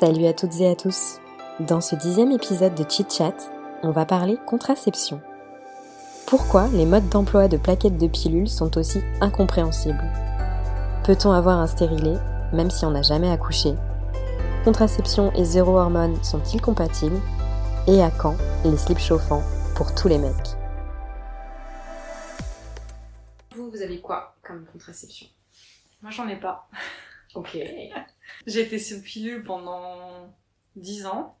Salut à toutes et à tous. Dans ce dixième épisode de Chit Chat, on va parler contraception. Pourquoi les modes d'emploi de plaquettes de pilules sont aussi incompréhensibles? Peut-on avoir un stérilet même si on n'a jamais accouché? Contraception et zéro hormone sont-ils compatibles? Et à quand les slips chauffants pour tous les mecs? Vous, vous avez quoi comme contraception? Moi, j'en ai pas. Ok. J'ai été sous pilule pendant 10 ans,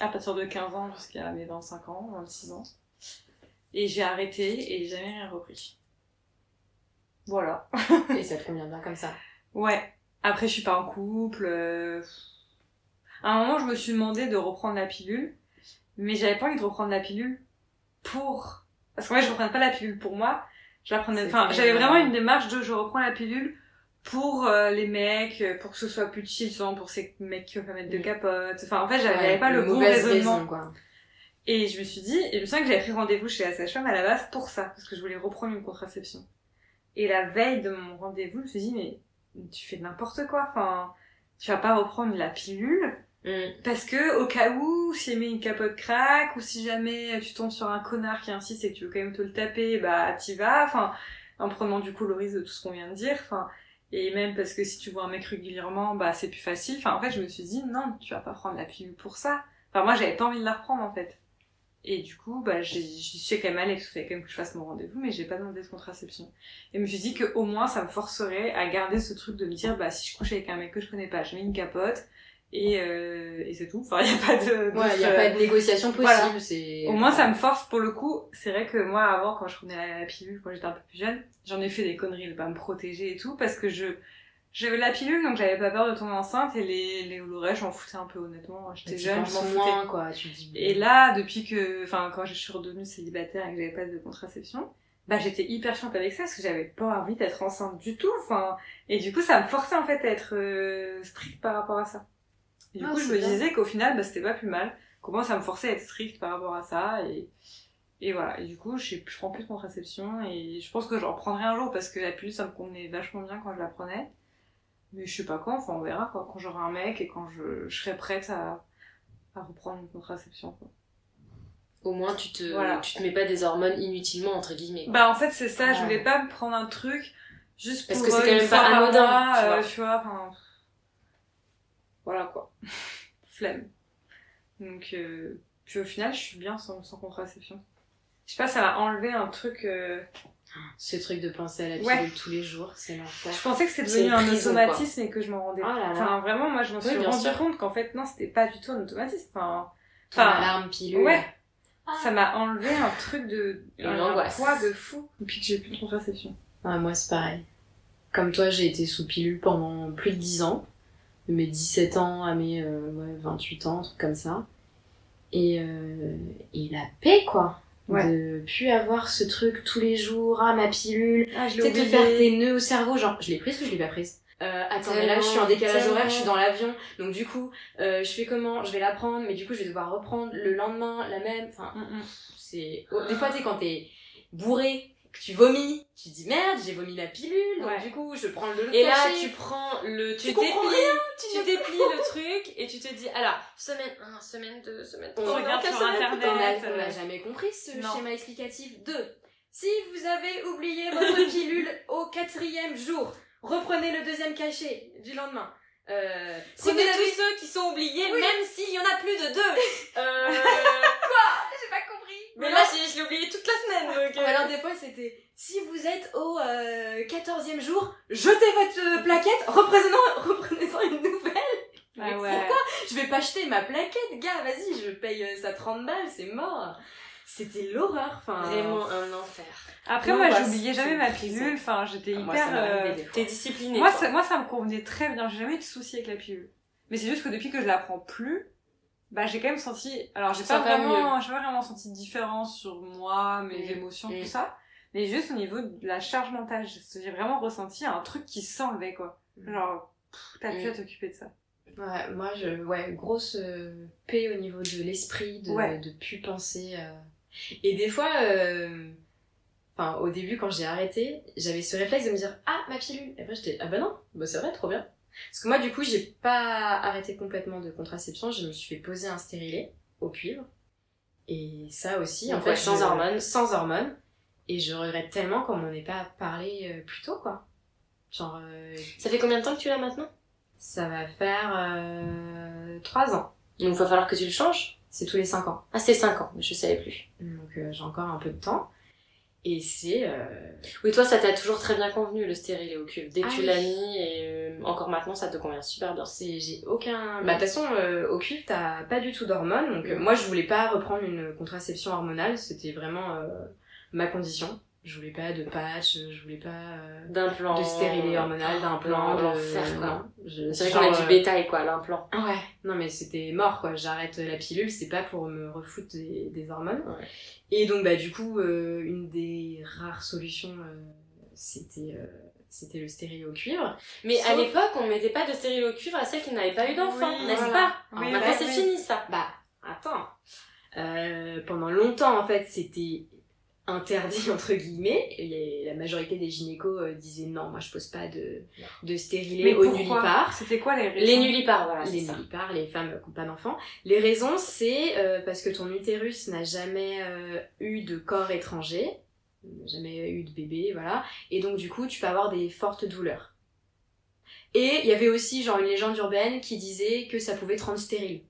à partir de 15 ans jusqu'à mes 25 ans, 26 ans. Et j'ai arrêté et j'ai jamais rien repris. Voilà. Et ça te convient bien comme ça Ouais. Après, je suis pas en couple. euh, À un moment, je me suis demandé de reprendre la pilule, mais j'avais pas envie de reprendre la pilule pour. Parce qu'en fait, je reprenais pas la pilule pour moi. Enfin, j'avais vraiment une démarche de je reprends la pilule pour euh, les mecs, euh, pour que ce soit plus chill, souvent pour ces mecs qui veulent pas mettre de Mm. capote. Enfin, en fait, j'avais Ouais, pas le bon raisonnement. raison, quoi. Et je me suis dit, et je me souviens que j'avais pris rendez-vous chez la sage-femme à la base pour ça, parce que je voulais reprendre une contraception. Et la veille de mon rendez-vous, je me suis dit, mais tu fais n'importe quoi, enfin, tu vas pas reprendre la pilule, Mm. parce que au cas où, si jamais une capote craque, ou si jamais tu tombes sur un connard qui insiste et que tu veux quand même te le taper, bah t'y vas, enfin, en prenant du coup le risque de tout ce qu'on vient de dire, enfin, et même parce que si tu vois un mec régulièrement, bah c'est plus facile, enfin en fait je me suis dit, non, tu vas pas prendre la pilule pour ça. Enfin moi j'avais pas envie de la reprendre en fait. Et du coup, bah, j'y suis quand même allée, parce qu'il fallait quand même que je fasse mon rendez-vous, mais j'ai pas demandé de contraception. Et je me suis dit que au moins, ça me forcerait à garder ce truc de me dire, bah, si je couche avec un mec que je connais pas, je mets une capote, et, euh, et c'est tout. Enfin, y a pas de... Ouais, y a pas de négociation possible, voilà. c'est... au moins, ça me force pour le coup. C'est vrai que moi, avant, quand je prenais la, la pilule, quand j'étais un peu plus jeune, j'en ai fait des conneries de pas me protéger et tout, parce que je, j'avais la pilule, donc j'avais pas peur de tomber enceinte, et les, les Oloret, j'en foutais un peu, honnêtement. J'étais jeune, je m'en foutais. moins, quoi, tu te dis... Et là, depuis que, enfin, quand je suis redevenue célibataire et que j'avais pas de contraception, bah, j'étais hyper chiante avec ça parce que j'avais pas envie d'être enceinte du tout, enfin, et du coup, ça me forçait en fait à être euh, stricte par rapport à ça. Et du Ah, coup, je me bien. disais qu'au final, bah, c'était pas plus mal. Comment ça me forçait à être stricte par rapport à ça et, et voilà. Et du coup, je, je prends plus de contraception et je pense que j'en reprendrai un jour parce que la pilule, ça me convenait vachement bien quand je la prenais. Mais je sais pas quand, enfin, on verra quoi, quand j'aurai un mec et quand je, je serai prête à, à reprendre une contraception, quoi. Au moins, tu te, Voilà. tu te mets pas des hormones inutilement, entre guillemets. Bah en fait c'est ça, je Ouais. voulais pas me prendre un truc juste Parce pour que c'est euh, quand même pas anodin, mois, tu euh, vois. tu vois, enfin voilà quoi. Flemme. Donc euh, puis au final je suis bien sans, sans contraception. Je sais pas, ça m'a enlevé un truc. euh, Ce truc de penser à la pilule Ouais. tous les jours, c'est l'enfer. Je pensais que c'était devenu un prison, automatisme et que je m'en rendais Oh là là. Enfin vraiment moi je me Oui, suis rendu sûr. compte qu'en fait non c'était pas du tout un automatisme. Enfin, enfin alarme pilule. ouais. Ça m'a enlevé un truc de Une un angoisse. poids de fou depuis que j'ai plus de contraception. Ah, moi, c'est pareil. Comme toi, j'ai été sous pilule pendant plus de 10 ans. De mes 17 ans à mes euh, ouais, 28 ans, un truc comme ça. Et, euh, et la paix, quoi. Ouais. De plus avoir ce truc tous les jours, ah, ma pilule. Ah je te faire tes nœuds au cerveau, genre, je l'ai prise ou je l'ai pas prise? Euh, attends, mais là, je suis en décalage horaire, je suis dans l'avion, donc du coup, euh, je fais comment? Je vais la prendre, mais du coup, je vais devoir reprendre le lendemain la même. Enfin, Mm, mm. c'est oh, des fois tu sais quand t'es bourré tu vomis tu dis merde j'ai vomi la pilule donc Ouais. du coup je prends le Et là, cachet. tu prends le, tu, Tu comprends déplies, tu tu déplies le truc et tu te dis, alors, semaine 1, semaine 2, semaine 3, on regarde sur semaine, Internet, on n'a jamais compris ce non. schéma explicatif 2 si vous avez oublié votre pilule au quatrième jour reprenez le deuxième cachet du lendemain euh, si vous Prenez avez tous ceux qui sont oubliés, Oui. même s'il y en a plus de deux. Euh, compris mais là, je, je l'ai oublié toute la semaine, donc. Ou euh, alors des fois c'était si vous êtes au euh, 14e jour, jetez votre euh, plaquette, reprenez-en une nouvelle. Ah Mais ouais. pourquoi? Je vais pas acheter ma plaquette, gars, vas-y, je paye euh, ça 30 balles, c'est mort. C'était l'horreur, enfin. Vraiment un enfer. Après, Non, moi, bah, j'oubliais jamais ma pilule. Enfin, j'étais Ah, hyper. euh. T'es discipliné. Moi, moi, ça me convenait très bien. J'ai jamais eu de soucis avec la pilule. Mais c'est juste que depuis que je la prends plus, bah j'ai quand même senti. Alors j'ai pas vraiment, j'ai pas vraiment senti de différence sur moi, mes Mm. émotions, Mm. tout ça. Mais juste au niveau de la charge mentale, j'ai vraiment ressenti un truc qui s'enlevait quoi. Mm. Genre, t'as plus à t'occuper de ça. Ouais, moi, je, ouais, grosse euh, paix au niveau de l'esprit, de, Ouais. de plus penser. euh. Et des fois, euh, enfin, au début, quand j'ai arrêté, j'avais ce réflexe de me dire Ah, ma pilule Et après, j'étais Ah, bah non, bah c'est vrai, trop bien. Parce que moi, du coup, j'ai pas arrêté complètement de contraception, je me suis fait poser un stérilet au cuivre. Et ça aussi, en fait, sans je- hormones. Sans hormones. Et je regrette tellement qu'on m'en ait pas parlé euh, plus tôt, quoi. Genre, euh, Ça fait combien de temps que tu l'as maintenant? ça va faire euh, 3 ans. Donc il va falloir que tu le changes? C'est tous les 5 ans. Ah, c'est 5 ans, je savais plus. Donc euh, j'ai encore un peu de temps. Et c'est... euh, Oui, toi, ça t'a toujours très bien convenu, le stérilet au cuve. Dès que Ah tu oui. l'as mis, et euh, encore maintenant, ça te convient super bien. c'est j'ai aucun... Bah de toute façon, euh, au cuivre, t'as pas du tout d'hormones. Donc euh, Mm. moi, je voulais pas reprendre une contraception hormonale. C'était vraiment euh, ma condition. Je voulais pas de patch, je voulais pas euh, D'implant. de stérilet hormonal, d'implant, de... l'enfer, quoi. Je- C'est vrai qu'on a du euh, bétail, quoi, l'implant. Ouais, non mais c'était mort quoi, j'arrête la pilule, c'est pas pour me refoutre des, des hormones. Ouais. Et donc bah du coup, euh, une des rares solutions, euh, c'était euh, c'était le stérilet au cuivre. Mais à l'époque, on mettait pas de stérilet au cuivre à celles qui n'avaient pas eu d'enfant, Oui, n'est-ce voilà. pas Oui, Maintenant, c'est fini, ça. Bah attends, Euh, pendant longtemps en fait c'était interdit entre guillemets, et la majorité des gynécos euh, disaient non, moi je pose pas de, de stérilet Mais au pourquoi nullipare. C'était quoi les raisons Les nullipares, voilà, les nullipares, les femmes qui n'ont pas d'enfants. Les raisons, c'est euh, parce que ton utérus n'a jamais euh, eu de corps étranger, n'a jamais eu de bébé, voilà. Et donc, du coup, tu peux avoir des fortes douleurs. Et il y avait aussi, genre, une légende urbaine qui disait que ça pouvait te rendre stérile.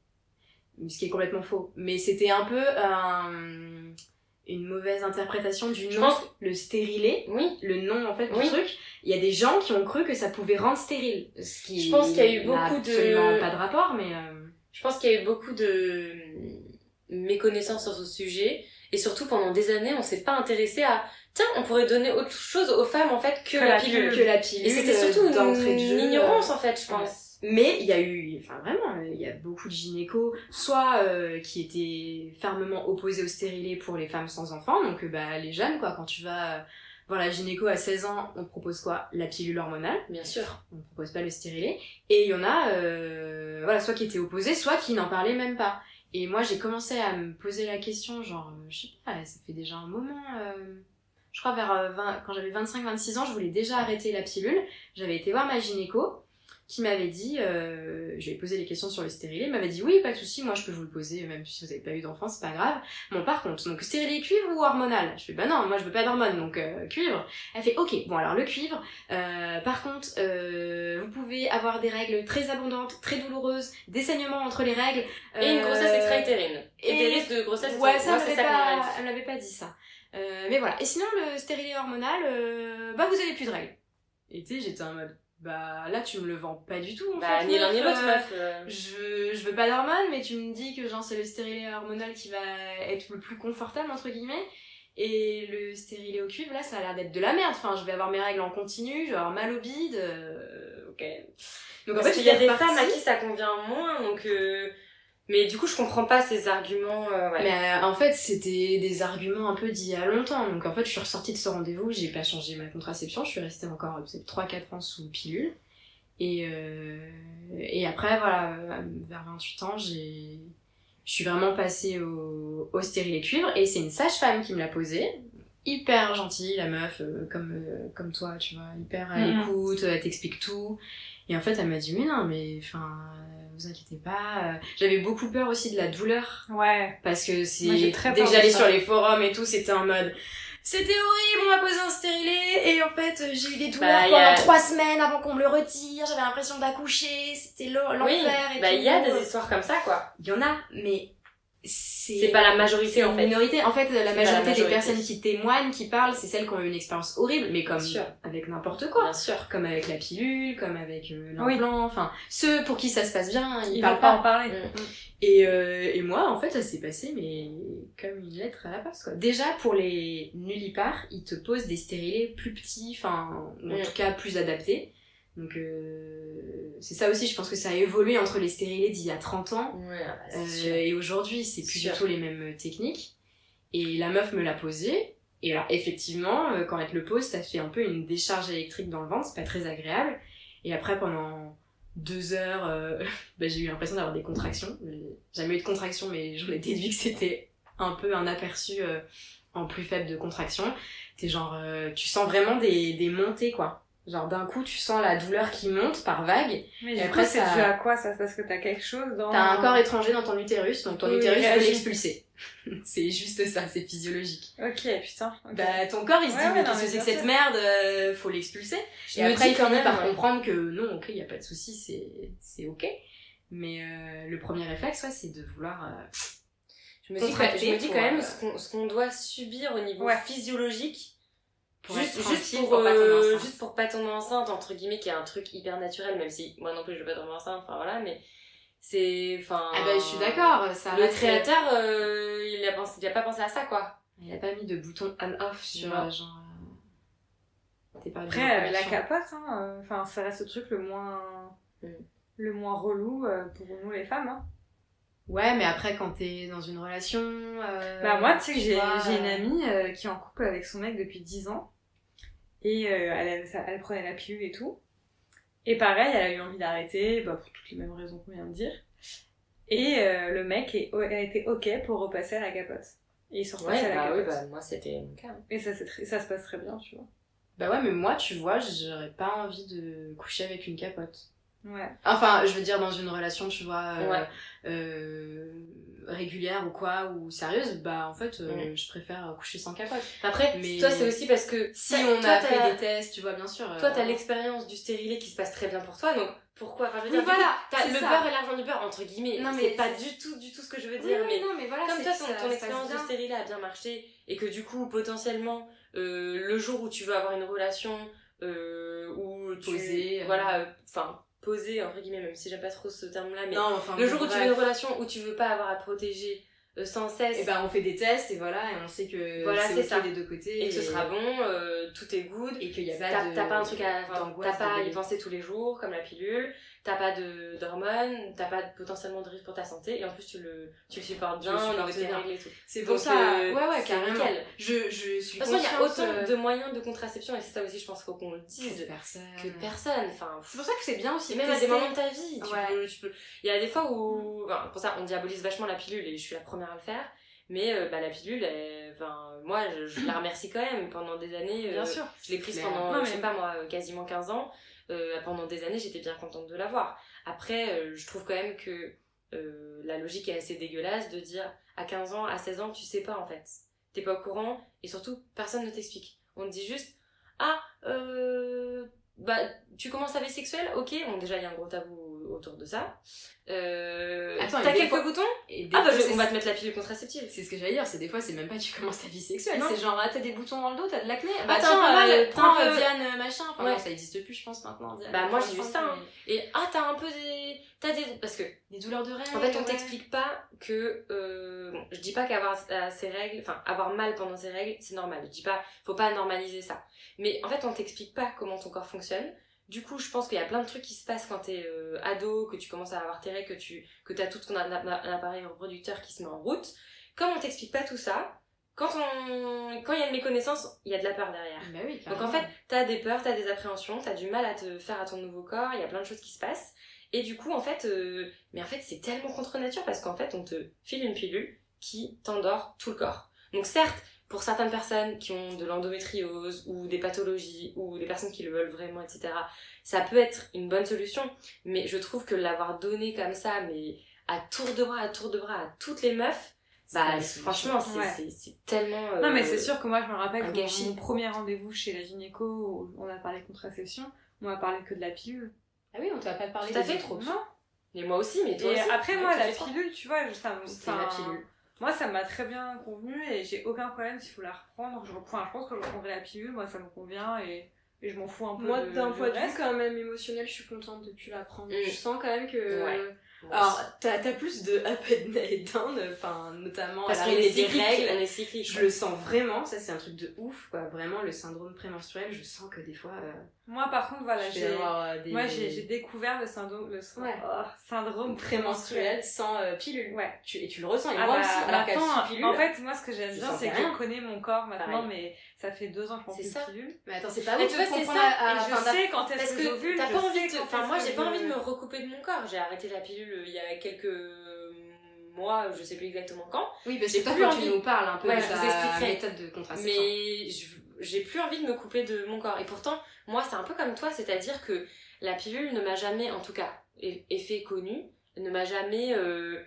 Ce qui est complètement faux. Mais c'était un peu euh, une mauvaise interprétation du nom, pense- le stérilet Oui, le nom en fait du Oui. truc, il y a des gens qui ont cru que ça pouvait rendre stérile. Ce qui Je pense qu'il y a eu beaucoup de- absolument pas de rapport, mais euh, je pense qu'il y a eu beaucoup de méconnaissances sur ce sujet. Et surtout, pendant des années, on s'est pas intéressé à... Tiens, on pourrait donner autre chose aux femmes, en fait, que, Que la pilule. que la pilule. Et c'était surtout une, ignorance, en fait, je pense. Mais il y a eu, enfin vraiment, il y a beaucoup de gynécos, soit euh, qui étaient fermement opposés au stérilet pour les femmes sans enfants, donc euh, bah les jeunes quoi, quand tu vas euh, voir la gynéco à 16 ans, on te propose quoi? La pilule hormonale. Bien sûr. on ne propose pas le stérilet. Et il y en a, euh, voilà, soit qui étaient opposés, soit qui n'en parlaient même pas. Et moi, j'ai commencé à me poser la question, genre, euh, je sais pas, ça fait déjà un moment, euh, je crois vers euh, 20, quand j'avais 25-26 ans, je voulais déjà arrêter la pilule. J'avais été voir ma gynéco, qui m'avait dit, euh, je lui ai posé les questions sur le stérilet, elle m'avait dit, oui, pas de souci, moi je peux vous le poser, même si vous n'avez pas eu d'enfant, c'est pas grave. Bon, par contre, donc stérilet cuivre ou hormonal? Je fais, bah non, moi je veux pas d'hormones, donc euh, cuivre. Elle fait, ok, bon alors le cuivre, euh, par contre, euh, vous pouvez avoir des règles très abondantes, très douloureuses, des saignements entre les règles. Et une euh, grossesse extra-utérine. Et, et- des risques de grossesse Ouais, extra- ça, Moi, elle c'est m'avait ça pas, dit. elle m'avait pas dit ça. Euh, mais voilà. Et sinon, le stérilet hormonal, euh, bah vous avez plus de règles. Et tu sais, j'étais en mode, bah là tu me le vends pas du tout. En Bah, fait, ni l'un ni l'autre, euh, meuf. euh. je, je veux pas d'hormones, mais tu me dis que genre c'est le stérilet hormonal qui va être le plus confortable entre guillemets. Et le stérilet au cuivre, là, ça a l'air d'être de la merde. Enfin, je vais avoir mes règles en continu, je vais avoir mal au bide. euh, ok. Donc en fait, qu'il y a des femmes à qui ça convient moins, donc... euh, Mais du coup, je comprends pas ces arguments. euh, ouais. Mais euh, en fait, c'était des arguments un peu d'il y a longtemps. Donc en fait, je suis ressortie de ce rendez-vous, j'ai pas changé ma contraception, je suis restée encore euh, peut-être 3-4 ans sous pilule. Et, euh, et après, voilà, euh, vers 28 ans, j'ai, je suis vraiment passée au, au stérilet cuivre et c'est une sage-femme qui me l'a posé. Hyper gentille, la meuf, euh, comme, euh, comme toi, tu vois, hyper à Mhm. l'écoute, elle t'explique tout. Et en fait, elle m'a dit, mais non, mais enfin, vous inquiétez pas. euh. J'avais beaucoup peur aussi de la douleur Ouais. parce que c'est dès que j'allais sur les forums et tout c'était en mode c'était horrible on m'a posé un stérilet et en fait j'ai eu des douleurs Bah, y pendant a- trois semaines avant qu'on me le retire j'avais l'impression d'accoucher c'était l'enfer oui, et bah tout il y a des histoires comme ça, quoi. il y en a mais c'est pas la majorité, en fait. minorité en fait la majorité, des personnes qui témoignent qui parlent c'est celles qui ont eu une expérience horrible mais comme avec n'importe quoi Bien sûr. comme avec la pilule comme avec euh, Oui. l'implant enfin ceux pour qui ça se passe bien ils Il parlent pas en parler. Mm. et, euh, et moi, en fait, ça s'est passé, mais comme une lettre à la poste, quoi. Déjà, pour les nullipares, ils te posent des stérilets plus petits, enfin, en Mm. tout cas plus adaptés. Donc euh, c'est ça aussi, je pense que ça a évolué entre les stérilés d'il y a 30 ans Ouais, ah bah, euh, et aujourd'hui, c'est plus Sûr. du tout les mêmes euh, techniques. Et la meuf me l'a posé. Et alors, effectivement, euh, quand elle te le pose, ça fait un peu une décharge électrique dans le ventre, c'est pas très agréable. Et après, pendant deux heures, euh, bah, j'ai eu l'impression d'avoir des contractions. J'ai jamais eu de contractions, mais j'en ai déduit que c'était un peu un aperçu euh, en plus faible de contractions. T'es genre, euh, tu sens vraiment des, des montées, quoi. Genre, d'un coup, tu sens la douleur qui monte par vague. Mais Et après, c'est ça- dû à quoi? Ça C'est parce que t'as quelque chose dans. T'as un corps étranger dans ton utérus, donc ton Oui, utérus peut l'expulser. c'est juste ça, c'est physiologique. Ok, putain. Bah, ton corps il se Ouais, dit, mais qu'est-ce que c'est que cette merde, euh, faut l'expulser. Je Et me après, dis il quand finit même, par ouais. comprendre que non, ok, y a pas de souci, c'est, c'est ok. Mais euh, le premier réflexe, ouais, c'est de vouloir. euh, Je me dis, je me dis quand même euh, ce qu'on doit subir au niveau Ouais. physiologique pour juste, être juste, tranquille, pour, pour pas tomber euh, enceinte. juste pour pas tomber enceinte, entre guillemets, qui est un truc hyper naturel, même si moi non plus je veux pas tomber enceinte, enfin voilà, mais c'est. Enfin. Ah bah, je suis d'accord, ça Le créateur, euh, il, a pensé, il a pas pensé à ça, quoi. Il a pas mis de bouton on-off sur Non. euh, genre. euh, T'es pas Après, la capote, hein, euh, enfin, ça reste le truc le moins. Mm. le moins relou euh, pour nous les femmes. Hein. Ouais, mais après, quand t'es dans une relation. euh, Bah moi, tu sais que j'ai une amie euh, qui est en couple avec son mec depuis 10 ans. Et euh, elle, ça- elle prenait la pilule et tout. Et pareil, elle a eu envie d'arrêter, bah, pour toutes les mêmes raisons qu'on vient de dire. Et euh, le mec est, a été ok pour repasser à la capote. Et ils sont repassés à la bah oui, bah moi c'était mon cas. hein. Et ça, ça se passe très bien, tu vois. Bah ouais, mais moi, tu vois, j'aurais pas envie de coucher avec une capote. Ouais. Enfin, je veux dire, dans une relation, tu vois, euh, Ouais. euh, régulière ou quoi, ou sérieuse, bah en fait, euh, je préfère coucher sans capote. Après, Mais- toi c'est aussi parce que Si on toi, a fait des tests, tu vois, bien sûr. Toi, euh, t'as l'expérience du stérilet qui se passe très bien pour toi, donc pourquoi Enfin, je veux dire, du voilà, le ça. beurre et l'argent du beurre, entre guillemets. Non, mais c'est pas du tout, du tout ce que je veux dire, oui, mais non, mais voilà, comme toi, ton, ça ton expérience de bien. stérilet a bien marché, et que du coup, potentiellement, euh, le jour où tu veux avoir une relation, euh, où tu... Posée, euh. Voilà, euh, enfin, posée, entre guillemets, même si j'aime pas trop ce terme-là, mais Non, enfin, le jour où tu veux une relation où tu veux pas avoir à protéger euh, sans cesse, Et ben on fait des tests et voilà, et on sait que Voilà, c'est ça. des deux côtés. et que ce sera bon, euh, tout est good, Et qu'il y a pas T'as de. pas un truc à. T'as pas à y penser tous les jours, comme la pilule. T'as pas de- d'hormones. T'as pas potentiellement de risque pour ta santé. Et en plus, tu le, tu le supportes bien de tes règles et tout. C'est pour ça. euh, ouais, ouais, carrément. nickel. Je, je suis De toute façon, il y a autant euh, de moyens de contraception. Et c'est ça aussi, je pense, faut qu'on le que dise. personne. Que personne. Enfin, C'est pour ça que c'est bien aussi. même à des moments de ta vie, tu Ouais. peux, tu peux. Il y a des fois où, enfin, pour ça, on diabolise vachement la pilule et je suis la première à le faire. Mais euh, bah, la pilule, elle- moi, je, je la remercie quand même. Pendant des années, Bien euh, sûr. je l'ai prise pendant, Non, mais- je sais pas moi, quasiment 15 ans. Euh, pendant des années, j'étais bien contente de l'avoir. Après, euh, je trouve quand même que euh, la logique est assez dégueulasse de dire à 15 ans, à 16 ans, tu sais pas en fait. T'es pas au courant et surtout, personne ne t'explique. On te dit juste, ah, bah, tu commences ta vie sexuelle, ok. Bon, déjà, il y a un gros tabou autour de ça. Euh, Attends, t'as quelques fois- boutons Et Ah, bah, je- on va te mettre la pilule contraceptive. C'est ce que j'allais dire, c'est des fois, c'est même pas tu commences ta vie sexuelle, c'est genre, ah, t'as des boutons dans le dos, t'as de l'acné. Ah, Bah un tiens, euh, prends euh, peu- Diane euh, machin. Enfin, Ouais. non, ça existe plus, je pense, maintenant. Diane. Bah, moi, j'ai 35, ça, hein. Et ah, t'as un peu des. T'as des. Parce que Des douleurs de règles. En fait, on ouais. t'explique pas que. Euh, bon, je dis pas qu'avoir ses règles, enfin, avoir mal pendant ses règles, c'est normal. Je dis pas, faut pas normaliser ça. Mais en fait, on t'explique pas comment ton corps fonctionne. Du coup, je pense qu'il y a plein de trucs qui se passent quand t'es euh, ado, que tu commences à avoir tes règles, que tu que t'as tout ton appareil reproducteur qui se met en route. Comme on t'explique pas tout ça, quand on quand il y a une méconnaissance, il y a de la peur derrière. Bah oui, Donc en fait, t'as des peurs, t'as des appréhensions, t'as du mal à te faire à ton nouveau corps, il y a plein de choses qui se passent. Et du coup, en fait, euh, mais en fait, c'est tellement contre nature parce qu'en fait, on te file une pilule qui t'endort tout le corps. Donc certes, pour certaines personnes qui ont de l'endométriose ou des pathologies ou des personnes qui le veulent vraiment, etc., ça peut être une bonne solution. Mais je trouve que l'avoir donné comme ça, mais à tour de bras, à tour de bras, à toutes les meufs, bah franchement, c'est Ouais. tellement... Non, mais euh, c'est sûr que moi, je me rappelle que mon premier rendez-vous chez la gynéco, où on a parlé contraception, on a parlé que de la pilule. Ah oui, on t'a pas parlé Tout à fait. options. Non. Mais moi aussi, mais toi Et aussi. après, moi, la pilule, tu vois, je- ça me. La pilule. Moi, ça m'a très bien convenu et j'ai aucun problème s'il faut la reprendre. Je, reprends, je pense que je reprendrai la pilule, moi, ça me convient et, et je m'en fous un peu. Moi, d'un du point de vue quand même émotionnel, je suis contente de plus la prendre. Mm. Je sens quand même que Ouais. Alors, t'as as plus de up and down, enfin, notamment Parce à l'arrivée des règles. on est cyclique. Je le sens vraiment, ça c'est un truc de ouf, quoi. Vraiment, le syndrome prémenstruel, je sens que des fois, euh, Moi, par contre, voilà, j'ai. euh, des Moi, j'ai découvert le syndrome, le Ouais. oh, syndrome prémenstruel sans euh, pilule. Ouais. Tu, et tu le ressens, et Ah moi bah, aussi, alors qu'à pilule. en fait, moi, ce que j'aime bien, c'est que je connais mon corps maintenant, Pareil. mais ça fait deux ans prends C'est ça. Mais attends, c'est pas Mais ouf tu vois, c'est ça, à- et je enfin, sais quand est-ce Parce que, que j'ovule, t'as pas envie de... quand Enfin, moi, j'ai pas envie de me recouper de mon corps. J'ai arrêté la pilule il y a quelques mois, je sais plus exactement quand. Oui, parce J'ai que toi, que envie- tu nous parles un peu Ouais, de je vous ta expliquerai. méthode de contraception. Mais j'ai plus envie de me couper de mon corps. Et pourtant, moi, c'est un peu comme toi, c'est-à-dire que la pilule ne m'a jamais, en tout cas, e- effet connu, ne m'a jamais euh,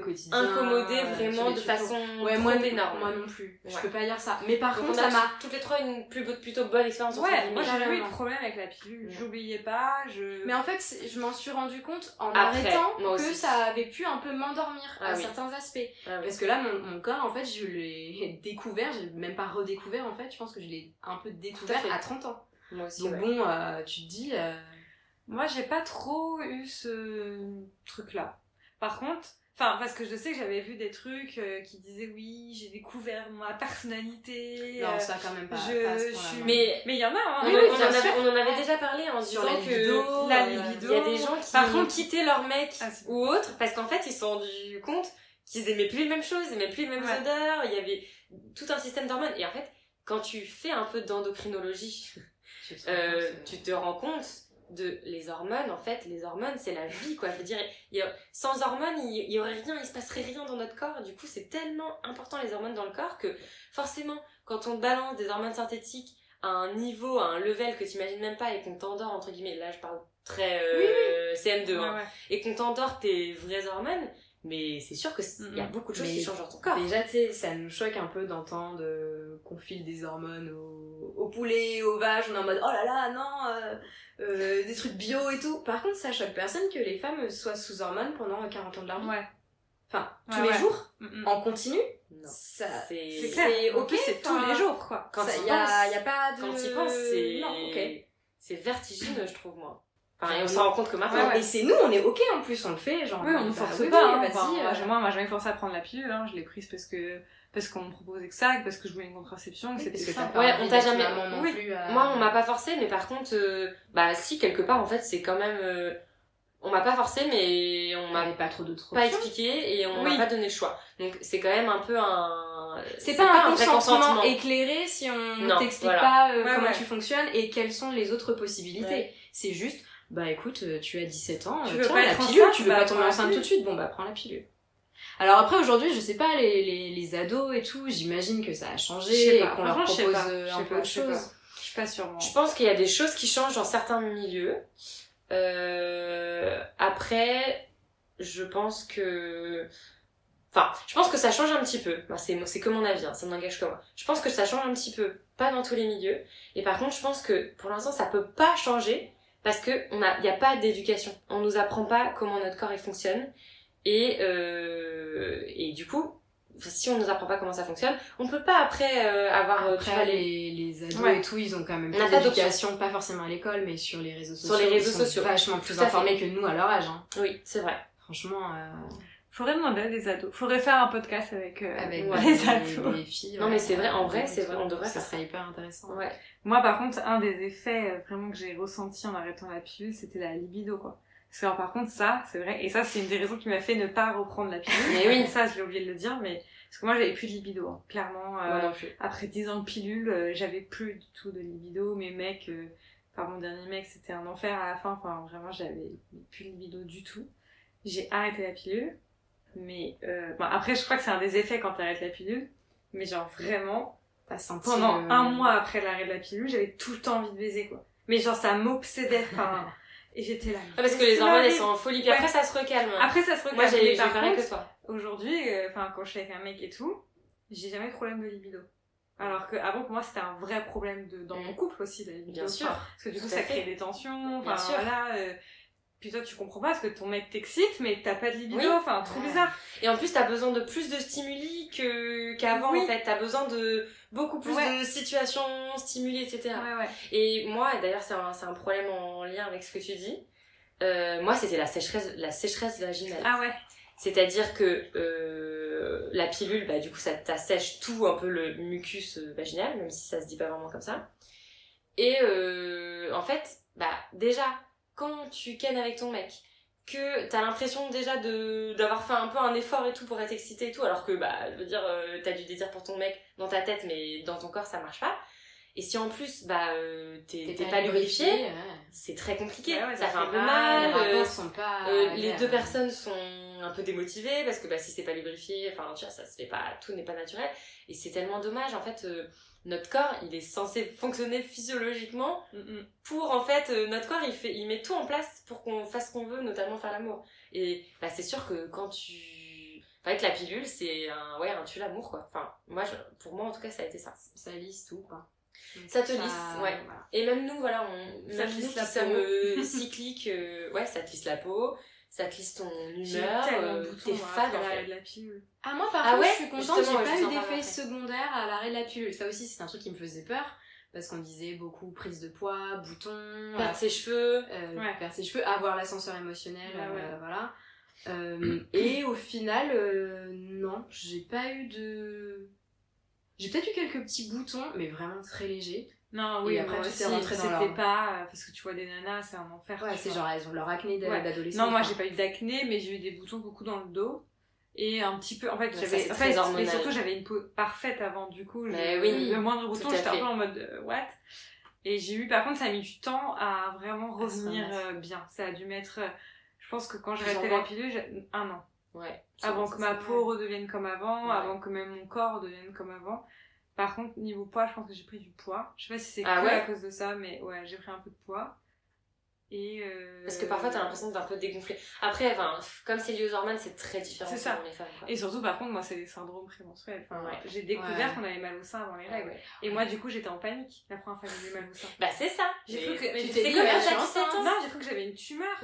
au quotidien. incommodé euh, vraiment de façon Ouais, trop moi, énorme. moi non plus. Je Ouais. peux pas dire ça. Mais par Donc contre, on a ça m'a. toutes les trois une plus, plutôt bonne expérience. Ouais, moi j'ai jamais eu de Carrément. problème avec la pilule. Ouais. J'oubliais pas, je. Mais en fait, je m'en suis rendu compte en Après, arrêtant que ça avait pu un peu m'endormir Ah à oui. certains aspects. Ah oui. Parce que là, mon, mon corps, en fait, je l'ai découvert, j'ai même pas redécouvert, en fait, je pense que je l'ai un peu découvert à 30 ans. Moi aussi, Donc ouais. bon, euh, tu te dis... euh, Moi j'ai pas trop eu ce truc-là. Par contre, enfin, parce que je sais que j'avais vu des trucs euh, qui disaient oui, j'ai découvert ma personnalité. Non, euh, ça quand même pas. je pas. Mais Mais il y en a, hein. on, Oui, en- oui, on bien en avait, sûr. on en avait déjà parlé en Sur disant la que libido, la euh, libido. il y a des gens qui Par ont contre- quitté leur mec Ah, ou autre parce qu'en fait ils se sont rendus compte qu'ils aimaient plus les mêmes choses, ils aimaient plus les mêmes Ouais. odeurs, il y avait tout un système d'hormones et en fait quand tu fais un peu d'endocrinologie, euh, tu te rends compte de les hormones en fait les hormones c'est la vie quoi. Je veux dire il y a- sans hormones il, y aurait rien il se passerait rien dans notre corps. Du coup c'est tellement important les hormones dans le corps que forcément quand on balance des hormones synthétiques à un niveau à un level que tu imagines même pas et qu'on t'endort entre guillemets là je parle très euh, CM2 hein, Ouais, ouais. et qu'on t'endort tes vraies hormones mais c'est sûr que c- il y a beaucoup de choses Mais qui changent dans ton corps Déjà, tu sais, ça nous choque un peu d'entendre euh, qu'on file des hormones au, au poulet, aux vaches, on est en mode oh là là, non, euh, euh, des trucs bio et tout. Par contre, ça choque personne que les femmes soient sous hormones pendant 40 ans de leur vie. Ouais. Enfin, tous Ouais, les ouais. jours, Mm, mm. en continu, non ça. c'est clair. Ok, c'est tous les jours, quoi. quand tu y a, penses- y a pas de. quand y penses c'est Non, ok. c'est vertigineux je trouve moi enfin, et on s'en rend compte que maintenant Ouais, ouais. Et c'est nous, on est ok en plus, on le fait, genre. Oui, on ne bah force oui, pas. oui, hein. vas-y, Enfin, moi, euh, moi, on m'a jamais forcé à prendre la pilule. Hein. Je l'ai prise parce que parce qu'on me proposait que ça, parce que je voulais une contraception, que c'était ça. pas Ouais, on t'a jamais- non Oui. plus, euh, Moi, on m'a pas forcé, mais par contre, euh, bah si, quelque part, en fait, c'est quand même... euh, on m'a pas forcé, mais on m'a pas trop d'autres pas expliqué et on Oui. m'a pas donné le choix. Donc c'est quand même un peu un... C'est pas, un vrai consentement, éclairé si on t'explique voilà. pas euh, Ouais, comment ouais. tu fonctionnes et quelles sont les autres possibilités. Ouais. C'est juste, bah écoute, euh, tu as 17 ans, Tu euh, veux tiens, pas la pilule, enceinte, tu veux bah, pas tomber enceinte tout de suite, bon bah prends la pilule. Alors après aujourd'hui, je sais pas, les, les, les ados et tout, j'imagine que ça a Je changé sais et pas. qu'on leur Franchement, je sais propose pas. euh, Je un sais peu pas, autre je sais pas. chose. Je suis pas sûre. moi. Je pense qu'il y a des choses qui changent dans certains milieux. Euh, après, je pense que... Enfin, je pense que ça change un petit peu. C'est, c'est que mon avis, hein, ça n'engage que moi. Je pense que ça change un petit peu, pas dans tous les milieux. Et par contre, je pense que pour l'instant, ça peut pas changer parce que on a, y a pas d'éducation. On nous apprend pas comment notre corps il fonctionne. Et, euh, et du coup, si on nous apprend pas comment ça fonctionne, on peut pas après euh, avoir, euh, tu vois, Après, les... les, les ados Ouais. et tout, ils ont quand même pas d'éducation, pas forcément à l'école, mais sur les réseaux sociaux. Sur les réseaux ils sont sociaux. vachement plus informés que nous à leur âge. Hein. Oui, c'est vrai. Franchement, euh, Faudrait demander à des ados. Faudrait faire un podcast avec, euh, avec Ouais. les les, ados. les filles. Non, mais c'est vrai, en vrai, c'est vrai, on devrait Ça faire ça. serait hyper intéressant. Ouais. Moi, par contre, un des effets euh, vraiment que j'ai ressenti en arrêtant la pilule, c'était la libido, quoi. Parce que, alors, par contre, ça, c'est vrai, et ça, c'est une des raisons qui m'a fait ne pas reprendre la pilule. Mais oui. Ça, j'ai oublié de le dire, mais parce que moi, j'avais plus de libido, hein. clairement. euh, Moi non plus. après 10 ans de pilule, euh, j'avais plus du tout de libido. Mes mecs, euh, enfin mon dernier mec, c'était un enfer à la fin. Enfin vraiment, j'avais plus de libido du tout. J'ai arrêté la pilule. Mais euh, bon, après, je crois que c'est un des effets quand t'arrêtes la pilule. Mais genre vraiment, T'as senti pendant le- un mois après l'arrêt de la pilule, j'avais tout le temps envie de baiser quoi. Mais genre ça m'obsédait. Enfin, et j'étais là. Ah, parce que les hormones, elles sont en folie, puis Ouais. après, ça se recalme. Après ça se Moi, recalme. j'ai Mais j'ai par pareil que toi. aujourd'hui, euh, enfin quand je suis avec un mec et tout, j'ai jamais de problème de libido. Alors que avant pour moi c'était un vrai problème de dans mon Mm. couple aussi la libido. Bien sûr. Parce que du coup ça fait. crée des tensions. Bien Enfin sûr. voilà. euh, puis toi tu comprends pas parce que ton mec t'excite mais t'as pas de libido. Oui. Enfin trop bizarre. Et en plus, t'as besoin de plus de stimuli que qu'avant, Oui. en fait. T'as besoin de beaucoup plus Ouais. de situations stimulées, etc. Ouais ouais. Et moi, d'ailleurs, c'est un, un problème en lien avec ce que tu dis. Euh, moi, c'était la sécheresse, la sécheresse vaginale. Ah ouais. C'est-à-dire que euh, la pilule, bah, du coup, ça t'assèche tout un peu le mucus euh, vaginal, même si ça se dit pas vraiment comme ça. Et euh, en fait, bah, déjà, quand tu kennes avec ton mec, que t'as l'impression déjà de d'avoir fait un peu un effort et tout pour être excité et tout, alors que, bah, je veux dire, euh, t'as du désir pour ton mec dans ta tête, mais dans ton corps, ça marche pas. Et si en plus, bah, euh, t'es t'es pas lubrifié, ouais. c'est très compliqué. Ouais, ouais, ça, ça fait un peu mal, mal. Les euh, sont pas. euh, les deux personnes sont un peu démotivées parce que bah, si c'est pas lubrifié, enfin tu vois, ça se fait pas, tout n'est pas naturel. Et c'est tellement dommage, en fait, notre corps, il est censé fonctionner physiologiquement Mm, pour, en fait, euh, notre corps, il, fait, il met tout en place pour qu'on fasse ce qu'on veut, notamment faire l'amour. Et bah, c'est sûr que quand tu... En fait, la pilule, c'est un, ouais, un tue-l'amour, quoi. Enfin, moi, je- pour moi, en tout cas, ça a été ça. Ça lisse tout, quoi. Donc, Ça te lisse, ouais. voilà. Et même nous, voilà, on, Ça même nous lisse qui la sommes peau. euh, cycliques, euh, ouais, ça te lisse la peau, ça te lisse ton humeur, euh, t'es fade en l'arrêt fait. de la pilule. Ah, moi, par Ah contre, ouais je suis contente, j'ai pas eu d'effet secondaire à l'arrêt de la pilule. Ça aussi, c'est un truc qui me faisait peur. Parce qu'on disait beaucoup prise de poids, boutons, Perdre ses cheveux. euh, Ouais. perdre ses cheveux, avoir l'ascenseur émotionnel, Ouais, euh, ouais. voilà. Euh, et au final, euh, non, j'ai pas eu de. J'ai peut-être eu quelques petits boutons, mais vraiment très légers. Non, Et oui, après, moi aussi, c'était leur- pas... euh, Parce que tu vois des nanas, c'est un enfer. Ouais, c'est genre, elles ont leur acné d'a- Ouais. d'adolescent. Non, moi j'ai pas eu d'acné, mais j'ai eu des boutons beaucoup dans le dos. Et un petit peu, en fait, j'avais, en fait, surtout j'avais une peau parfaite avant, du coup, je- Mais oui, le moindre bouton, j'étais un peu en mode, euh, what? Et j'ai eu, par contre, ça a mis du temps à vraiment revenir euh, bien. Ça a dû mettre, euh, je pense que quand arrêté la pilule, un an. Ouais. Avant que ma peau redevienne comme avant, avant que même mon corps redevienne comme avant. Par contre, niveau poids, je pense que j'ai pris du poids. Je sais pas si c'est Ah que ouais à cause de ça, mais ouais, j'ai pris un peu de poids. Et euh... Parce que parfois, t'as l'impression d'un peu dégonflé. Après, enfin, comme c'est lié aux hormones, c'est très différent C'est ça. selon les femmes. Quoi. Et surtout, par contre, moi, c'est des syndromes prémenstruels. Enfin, Ouais. J'ai découvert Ouais. qu'on avait mal au sein avant les Ouais, règles. ouais. Et moi, du coup, j'étais en panique la première fois que j'ai eu mal au sein. Bah, c'est ça. J'ai cru que, mais tu c'est t'es comme dit, quand mais t'as je suis 17 ans. enceinte. Non, j'ai cru que j'avais une tumeur.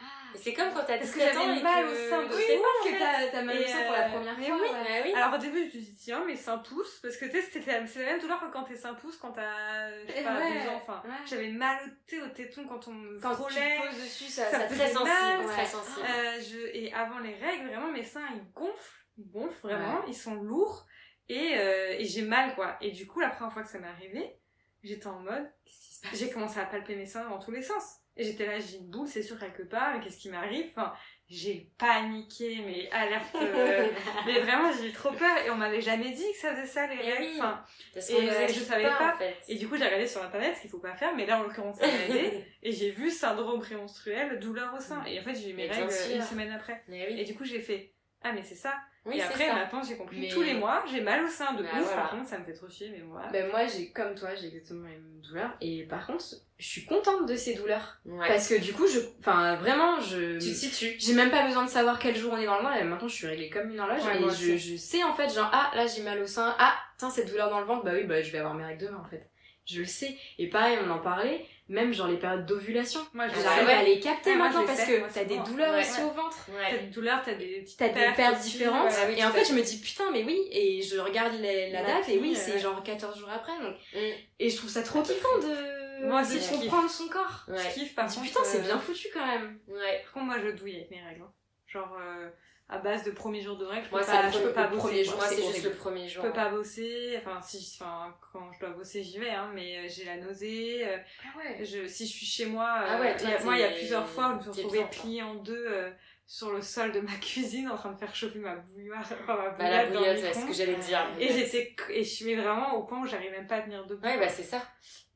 Ah. C'est comme quand t'as Parce que 17 ans et mal que... au sein de pas, en que t'as mal au sein pour la euh, première mais fois. oui. ouais. Bah oui. Alors au début, je me suis dit, tiens, mes seins poussent. Parce que tu sais, c'était la- c'est la même douleur que quand tes seins poussent quand t'as, je sais pas, ouais. deux ans. Enfin, Ouais. j'avais mal au, au téton quand on me Quand frôlait. tu poses dessus, ça, ça ça Très sensible, mal. très sensible. Euh, je, et avant les règles, vraiment, mes seins, ils gonflent. Ils gonflent, vraiment. Ils sont lourds. Et, euh, et j'ai mal, quoi. Et du coup, la première fois que ça m'est arrivé, j'étais en mode, Qu'est-ce qui se passe? j'ai commencé à palper mes seins dans tous les sens. Et j'étais là, j'ai une boule, c'est sûr, quelque part, mais qu'est-ce qui m'arrive? Enfin, J'ai paniqué, mais alerte. euh, mais vraiment, j'ai eu trop peur et on m'avait jamais dit que ça faisait ça, les Eh oui. Enfin, Parce Et, euh, je savais pas, pas. en fait. et du coup, j'ai regardé sur internet ce qu'il faut pas faire, mais là, en l'occurrence, ça m'a aidé. Et j'ai vu syndrome prémenstruel, douleur au sein. Et en fait, j'ai eu mes Mais règles une semaine après. Oui. Et du coup, j'ai fait, ah, mais c'est ça. Oui, et après, ça. maintenant, j'ai compris. Mais- Tous les mois, j'ai mal au sein de Bah, ouf. voilà. Par contre, ça me fait trop chier, mais voilà. Ben moi, j'ai comme toi, j'ai exactement les mêmes douleurs. Et par contre, je suis contente de ces douleurs. Ouais. Parce que du coup, je, enfin, vraiment, je, Tu te situes. j'ai même pas besoin de savoir quel jour on est dans le mois. Et maintenant, je suis réglée comme une horloge. Ouais, et je, je sais en fait, genre, ah, là, j'ai mal au sein. Ah, tiens, cette douleur dans le ventre. Bah oui, bah je vais avoir mes règles demain en fait. Je le sais. Et pareil, on en parlait. Même genre les périodes d'ovulation. Ah, J'arrive ouais. à les capter maintenant parce que t'as des douleurs Ouais. aussi au ventre. T'as des douleurs, t'as des petites T'as des pertes différentes. et en fait, fait. je me dis putain, mais oui. Et je regarde la, la La date et oui, c'est ouais. genre 14 jours après. Donc... Mm. Et je trouve ça trop kiffant de, Moi aussi, de je kiffe. comprendre son corps. Je kiffe, par Je me dis, contre. putain, c'est euh, bien foutu quand même. Ouais. Par contre, moi, je douille avec mes règles. hein. Genre, euh, à base de premier jour de je peux Moi, c'est pas, je peux pas bosser. jour, Moi, c'est c'est juste le premier Je jour. peux pas bosser, enfin si, enfin quand je dois bosser j'y vais, hein, mais euh, j'ai la nausée. euh, Ah ouais. je, si je suis chez moi, euh, Ah ouais, toi, il y a- moi il y a plusieurs fois où je me suis retrouvée pliée en deux euh, sur le sol de ma cuisine en train de faire chauffer ma bouilloire, enfin ma Bah, la bouillotte ouais, ce que j'allais dire. Et j'étais, et je suis vraiment au point où j'arrive même pas à tenir debout. Ouais, bah, c'est ça.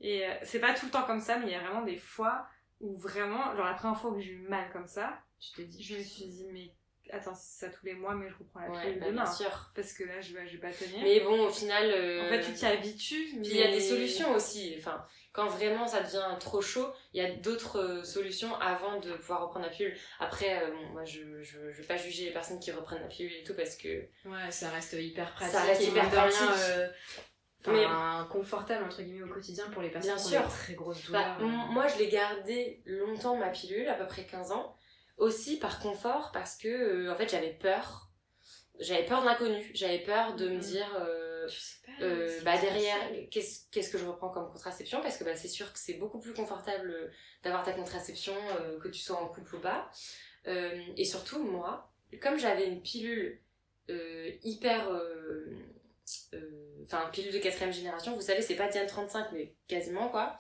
Et euh, c'est pas tout le temps comme ça, mais il y a vraiment des fois où vraiment, genre la première fois que j'ai eu mal comme ça, Tu te dis, je me suis dit mais attends c'est ça tous les mois mais je reprends la Ouais, pilule bah, demain bien sûr. parce que là je vais, je vais pas tenir. Mais bon, au final. euh, En fait, tu t'y habitues. Puis il y a des solutions aussi. Enfin, quand vraiment ça devient trop chaud, il y a d'autres euh, solutions avant de pouvoir reprendre la pilule. Après, euh, bon, moi, je, je, je vais pas juger les personnes qui reprennent la pilule et tout parce que. Ouais, ça reste hyper pratique. Ça reste hyper pratique. euh, Mais- confortable entre guillemets au quotidien pour les personnes Bien qui sûr. ont des très grosses Bah, douleurs. moi, je l'ai gardé longtemps ma pilule, à peu près 15 ans. Aussi par confort, parce que euh, en fait, j'avais peur. J'avais peur de l'inconnu. J'avais peur de me Mhm. dire. euh. Euh, bah derrière, qu'est-ce qu'est-ce que je reprends comme contraception? Parce que bah, c'est sûr que c'est beaucoup plus confortable d'avoir ta contraception, que tu sois en couple ou pas. Et surtout, moi, comme j'avais une pilule hyper... Enfin, pilule de quatrième génération, vous savez, c'est pas Diane 35, mais quasiment quoi.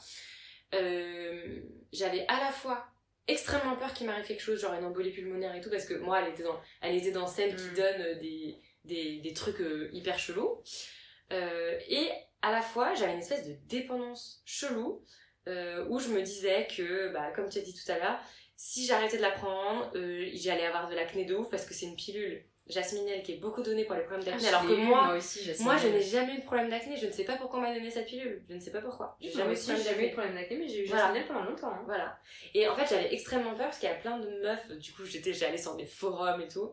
J'avais à la fois extrêmement peur qu'il m'arrive quelque chose, genre une embolie pulmonaire et tout, parce que moi, elle était dans, elle était dans celle qui Mm. donne euh, des, des, des trucs euh, hyper chelous. Euh, et à la fois, j'avais une espèce de dépendance chelou, euh, où je me disais que, bah, comme tu as dit tout à l'heure, si j'arrêtais de la prendre, j'allais avoir de l'acné de ouf, parce que c'est une pilule jasminelle qui est beaucoup donnée pour les problèmes d'acné, alors que moi, aussi, j'ai moi, je n'ai jamais eu de problème d'acné. Je ne sais pas pourquoi on m'a donné cette pilule. Je ne sais pas pourquoi. J'ai Jamais aussi, jamais eu d'acné. de problème d'acné, mais j'ai eu Voilà. Jasminelle pendant longtemps. hein. Voilà. Et en fait, j'avais extrêmement peur parce qu'il y a plein de meufs. Du coup, j'étais, j'allais sur des forums et tout.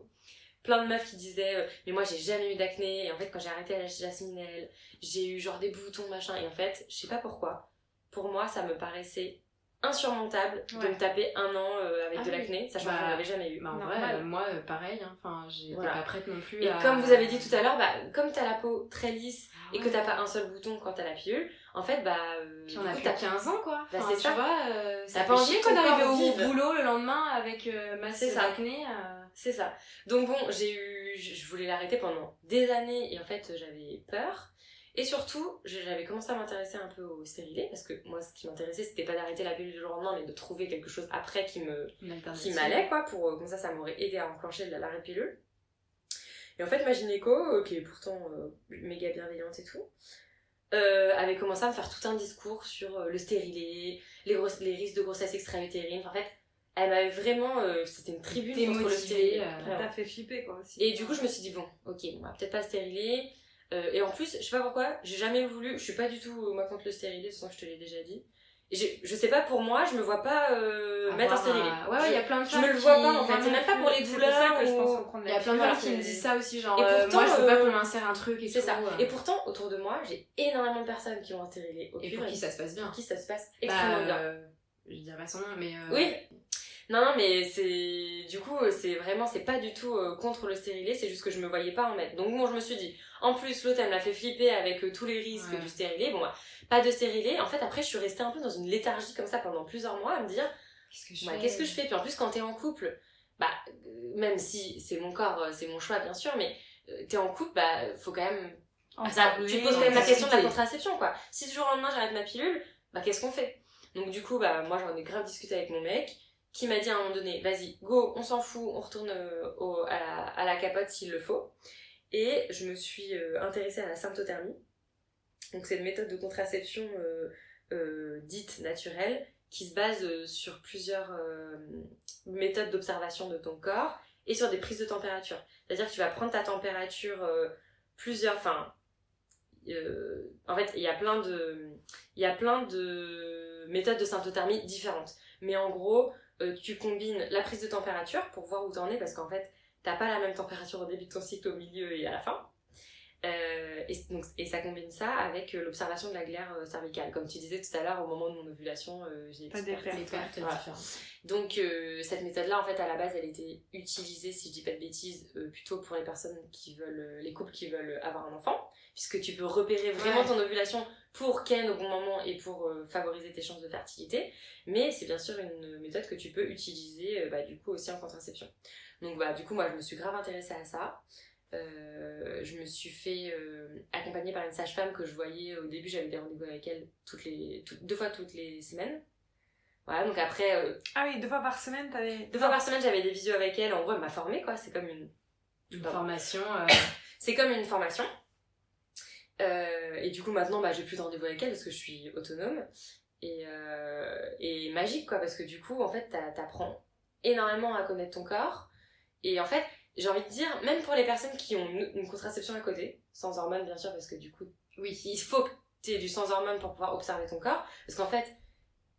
Plein de meufs qui disaient, euh, mais moi, j'ai jamais eu d'acné. Et en fait, quand j'ai arrêté la jasminelle, j'ai eu genre des boutons, machin. Et en fait, je sais pas pourquoi. Pour moi, ça me paraissait insurmontable de me taper un an euh, avec Ah de oui. l'acné, sachant Bah, que j'en avais jamais eu. Bah, en vrai, euh, moi, euh, pareil, hein. enfin, j'étais Voilà. pas prête non plus Et à- comme vous avez dit tout à l'heure, bah, comme t'as la peau très lisse Ah et que t'as pas un seul bouton quand t'as la pilule, en fait, bah. euh, Puis on a t'as 15 ans, quoi. Bah, Enfin, c'est tu ça. vois, euh, T'as ça pas envie qu'on arrive au boulot le lendemain avec euh, masse C'est d'acné. C'est ça. Donc bon, j'ai eu, je je voulais l'arrêter pendant des années et en fait j'avais peur. Et surtout, j'avais commencé à m'intéresser un peu au stérilet parce que moi ce qui m'intéressait c'était pas d'arrêter la pilule du jour au lendemain mais de trouver quelque chose après qui me, qui m'allait quoi pour euh, comme ça ça m'aurait aidé à enclencher de l'arrêt de pilule. Et en fait ma gynéco, euh, qui est pourtant euh, méga bienveillante et tout, euh, avait commencé à me faire tout un discours sur euh, le stérilet, les, grosses- les risques de grossesse extra-utérine. Enfin, en fait, elle m'avait vraiment, euh, c'était une tribune contre le vraiment. T'as fait flipper quoi aussi. Et du coup, je me suis dit, bon, ok, on va peut-être pas stériler. Euh, et en plus, je sais pas pourquoi, j'ai jamais voulu, je suis pas du tout, euh, moi, contre le stérilet, de toute façon, je te l'ai déjà dit. Et je sais pas, pour moi, je me vois pas euh, mettre un stérilet. Ouais, ouais, il y a plein de Je femmes me le qui- vois pas, en fait. C'est même pas pour les C'est douleurs. ça que je pense Il y a plein de femmes qui me disent ça aussi, genre, Et euh, pourtant, moi je veux pas qu'on m'insère un truc et C'est tout. ça. Et pourtant, autour de moi, j'ai énormément de personnes qui ont un stérilet au Et pour qui ça se passe bien. pour qui ça se passe Bah, extrêmement bien. euh, Je dirais pas son nom, mais. euh, Oui. Non, non, mais c'est. Du coup, c'est vraiment. C'est pas du tout euh, contre le stérilet, c'est juste que je me voyais pas en mettre. Donc, bon, je me suis dit. En plus, l'autre, elle m'a fait flipper avec euh, tous les risques Ouais. du stérilet. Bon, bah, pas de stérilet. En fait, après, je suis restée un peu dans une léthargie comme ça pendant plusieurs mois à me dire Qu'est-ce que je bah, fais qu'est-ce que je fais? Puis en plus, quand t'es en couple, bah, euh, même si c'est mon corps, c'est mon choix, bien sûr, mais t'es en couple, bah, faut quand même En ça, tu poses quand même la question de la contraception, quoi. Si ce jour au lendemain j'arrête ma pilule, bah qu'est-ce qu'on fait? Donc du coup, bah moi j'en ai grave discuté avec mon mec, qui m'a dit à un moment donné, vas-y, go, on s'en fout, on retourne euh, à, la, capote s'il le faut. Et je me suis euh, intéressée à la symptothermie. Donc c'est une méthode de contraception euh, dite naturelle qui se base sur plusieurs méthodes d'observation de ton corps et sur des prises de température. C'est-à-dire que tu vas prendre ta température plusieurs, enfin, en fait, il y a plein de, il y a plein de méthodes de symptothermie différentes. Mais en gros, euh, tu combines la prise de température pour voir où t'en es parce qu'en fait, t'as pas la même température au début de ton cycle, au milieu et à la fin. Euh, et, donc, et ça combine ça avec euh, l'observation de la glaire euh, cervicale. Comme tu disais tout à l'heure, au moment de mon ovulation, j'ai Pas des pertes. Voilà. donc cette méthode-là, en fait, à la base, elle était utilisée, si je dis pas de bêtises, plutôt pour les personnes qui veulent, les couples qui veulent avoir un enfant, puisque tu peux repérer vraiment Ouais. ton ovulation pour ken au bon moment et pour favoriser tes chances de fertilité. Mais c'est bien sûr une méthode que tu peux utiliser, bah, du coup, aussi en contraception. Donc bah du coup, moi, je me suis grave intéressée à ça. Euh, je me suis fait euh, accompagner par une sage-femme que je voyais au début, j'avais des rendez-vous avec elle toutes les, deux fois toutes les semaines. Voilà, donc après, euh, Ah oui, deux fois par semaine, t'avais. deux fois par semaine, j'avais des visios avec elle. En gros, elle m'a formée, quoi. C'est comme une, formation. euh, c'est comme une formation. Euh, et du coup, maintenant, bah, j'ai plus de rendez-vous avec elle parce que je suis autonome. Et, euh, et magique, quoi. Parce que du coup, en fait, t'a- t'apprends énormément à connaître ton corps. Et en fait, j'ai envie de dire, même pour les personnes qui ont une, une contraception à côté, sans hormones, bien sûr, parce que du coup, Oui. il faut que tu aies du sans hormones pour pouvoir observer ton corps. Parce qu'en fait,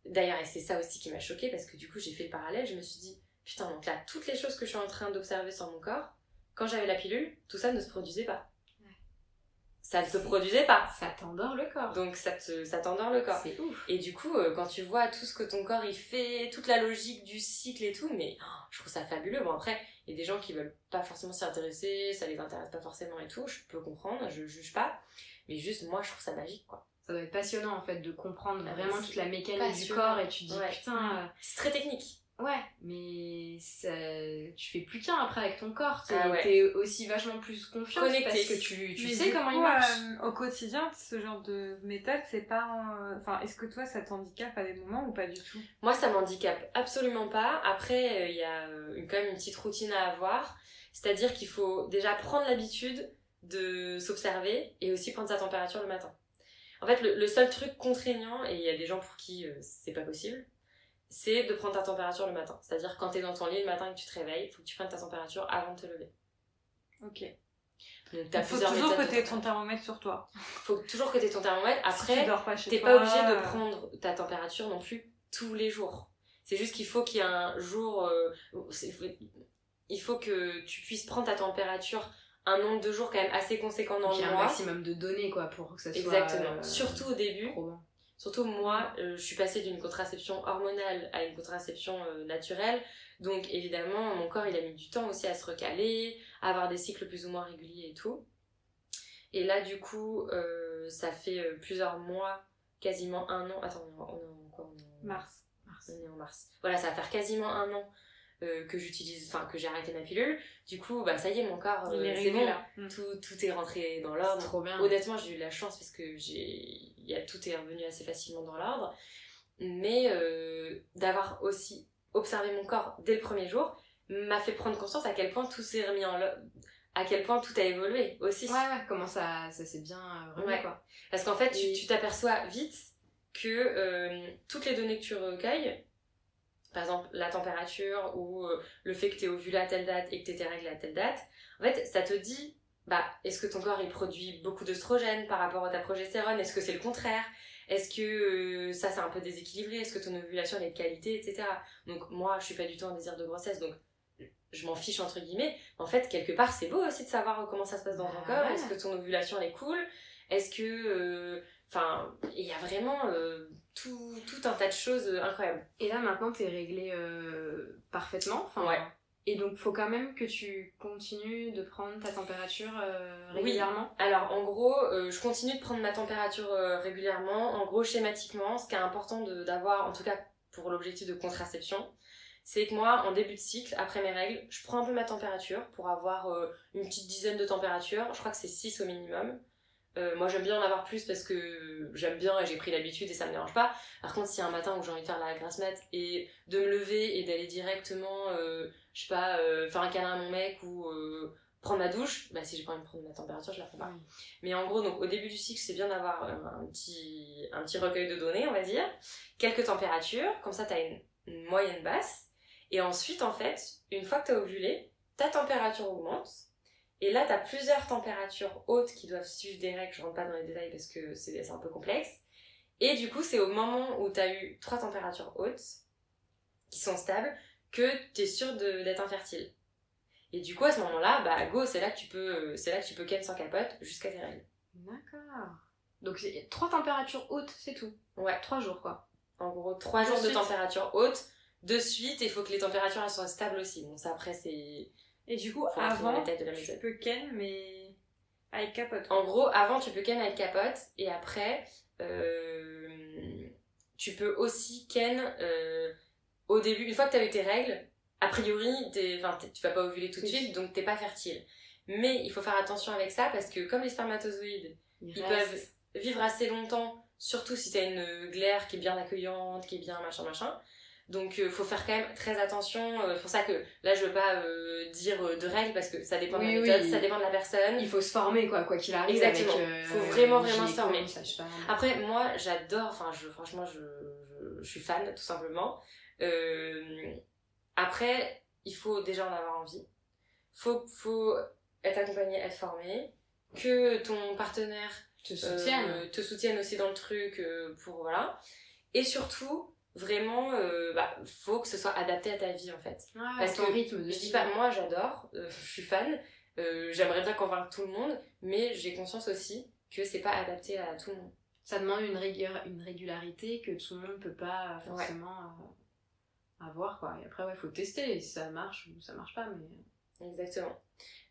d'ailleurs, et c'est ça aussi qui m'a choquée, parce que du coup, j'ai fait le parallèle, je me suis dit, putain, donc là, toutes les choses que je suis en train d'observer sur mon corps, quand j'avais la pilule, tout ça ne se produisait pas. Ça ne se produisait pas. Ça t'endort le corps. Donc ça te, ça t'endort le corps. C'est ouf. Et du coup, euh, quand tu vois tout ce que ton corps il fait, toute la logique du cycle et tout, mais oh, je trouve ça fabuleux. Bon après, il y a des gens qui veulent pas forcément s'y intéresser, ça les intéresse pas forcément et tout, je peux comprendre, je juge pas. Mais juste, moi, je trouve ça magique, quoi. Ça doit être passionnant en fait de comprendre Ah, vraiment toute la mécanique du corps et tu te dis Ouais. putain. euh, C'est très technique. Ouais, mais ça, tu fais plus qu'un après avec ton corps. T'es Ah ouais. aussi vachement plus confiante Connecté. parce que tu, sais comment coup, il marche. euh, au quotidien, ce genre de méthode, c'est pas. un- Enfin, est-ce que toi, ça t'handicape à des moments ou pas du tout? Moi, ça m'handicape absolument pas. Après, euh, il y a euh, une- quand même une petite routine à avoir. C'est-à-dire qu'il faut déjà prendre l'habitude de s'observer et aussi prendre sa température le matin. En fait, le, le seul truc contraignant, et il y a des gens pour qui euh, c'est pas possible, c'est de prendre ta température le matin. C'est-à-dire quand t'es dans ton lit le matin et que tu te réveilles, il faut que tu prennes ta température avant de te lever. Ok. Donc t'as faut plusieurs toujours méthodes que de t'aies ton température. thermomètre sur toi. Faut toujours que t'aies ton thermomètre. si Après, tu dors pas chez T'es toi, pas obligé de euh, prendre ta température non plus tous les jours. C'est juste qu'il faut qu'il y ait un jour. euh, il faut que tu puisses prendre ta température un nombre de jours quand même assez conséquent dans Donc, il y le a un mois. maximum de données quoi pour que ça soit. Exactement. euh, Surtout au début. probant. Surtout moi, euh, je suis passée d'une contraception hormonale à une contraception euh, naturelle. Donc évidemment, mon corps il a mis du temps aussi à se recaler, à avoir des cycles plus ou moins réguliers et tout. Et là du coup, euh, ça fait plusieurs mois, quasiment un an. Attends, on est en- quoi On en Mars. on est en mars. Voilà, ça va faire quasiment un an que j'utilise, enfin que j'ai arrêté ma pilule. Du coup, bah ça y est, mon corps, c'est bon. là. Mm. Tout, tout est rentré dans l'ordre. trop bien. Honnêtement, j'ai eu de la chance parce que j'ai, y a tout est revenu assez facilement dans l'ordre. Mais euh, d'avoir aussi observé mon corps dès le premier jour m'a fait prendre conscience à quel point tout s'est remis en l'ordre, à quel point tout a évolué aussi. Ouais, ouais, comment ça, ça s'est bien euh, remis Ouais. quoi. Parce qu'en fait, tu- Et- tu t'aperçois vite que euh, toutes les données que tu recueilles, par exemple la température ou euh, le fait que tu es ovulé à telle date et que tu tes règles à telle date, en fait, ça te dit bah, est-ce que ton corps il produit beaucoup d'œstrogène par rapport à ta progestérone? Est-ce que c'est le contraire? Est-ce que euh, ça c'est un peu déséquilibré? Est-ce que ton ovulation elle est de qualité, etc. Donc moi, je suis pas du tout en désir de grossesse, donc je m'en fiche entre guillemets. En fait, quelque part, c'est beau aussi de savoir comment ça se passe dans ton Ah corps. ouais. Est-ce que ton ovulation elle est cool? Est-ce que, euh, enfin, il y a vraiment euh, tout, tout un tas de choses incroyables. Et là maintenant t'es réglé euh, parfaitement. Enfin, Ouais. Et donc faut quand même que tu continues de prendre ta température euh, Oui. régulièrement. Alors, en gros, euh, je continue de prendre ma température euh, régulièrement. En gros, schématiquement, ce qui est important d'avoir, en tout cas pour l'objectif de contraception, c'est que moi, en début de cycle, après mes règles, je prends un peu ma température pour avoir une petite dizaine de températures. Je crois que c'est 6 au minimum. Euh, moi, j'aime bien en avoir plus parce que j'aime bien et j'ai pris l'habitude et ça me dérange pas. Par contre, a un matin où j'ai envie de faire la grasse mat et de me lever et d'aller directement, euh, je sais pas, euh, faire un câlin à mon mec ou euh, prendre ma douche, bah si j'ai pas envie de prendre ma température, je la prends pas. Mais en gros, donc au début du cycle, c'est bien d'avoir un petit, un petit recueil de données, on va dire, quelques températures, comme ça t'as une, une moyenne basse. Et ensuite, en fait, une fois que t'as ovulé, ta température augmente. Et là, t'as plusieurs températures hautes qui doivent suivre des règles. Je rentre pas dans les détails parce que c'est un peu complexe. Et du coup, c'est au moment où t'as eu trois températures hautes, qui sont stables, que t'es sûr de- d'être infertile. Et du coup, à ce moment-là, bah go, c'est là que tu peux, c'est là que tu peux ken sans capote jusqu'à tes règles. D'accord. Donc trois températures hautes, c'est tout. Ouais. Trois jours quoi. En gros, trois De jours de température haute. De suite, il faut que les températures elles soient stables aussi. Bon, ça après, c'est. Et du coup, avant, tu peux ken, mais avec capote. En gros, avant, tu peux ken avec capote. Et après, euh, tu peux aussi ken euh, au début. Une fois que tu as eu tes règles, a priori, t'es- t'es- tu vas pas ovuler tout de Oui. suite, donc t'es pas fertile. Mais il faut faire attention avec ça parce que comme les spermatozoïdes, Il ils reste- peuvent vivre assez longtemps, surtout si t'as une glaire qui est bien accueillante, qui est bien machin machin. Donc euh, faut faire quand même très attention. euh, C'est pour ça que là je veux pas euh, dire euh, de règles parce que ça dépend de la oui. méthode, ça dépend de la personne. Il faut se former quoi, quoi qu'il arrive. Exactement. Euh, Faut vraiment, vraiment se former. Après moi j'adore, enfin je, franchement je, je, je suis fan tout simplement. Euh, après il faut déjà en avoir envie. Faut, faut être accompagné, être formé. Que ton partenaire te euh, soutienne. te soutiennent aussi dans le truc euh, pour voilà et surtout vraiment euh, bah, faut que ce soit adapté à ta vie en fait Ouais, parce ton que rythme de je dis pas moi j'adore euh, je suis fan euh, j'aimerais bien convaincre tout le monde mais j'ai conscience aussi que c'est pas adapté à tout le monde Ça demande une, rigueur, une régularité que tout le monde peut pas forcément euh, avoir quoi. Et après ouais, faut tester. Si ça marche ou ça marche pas, mais. exactement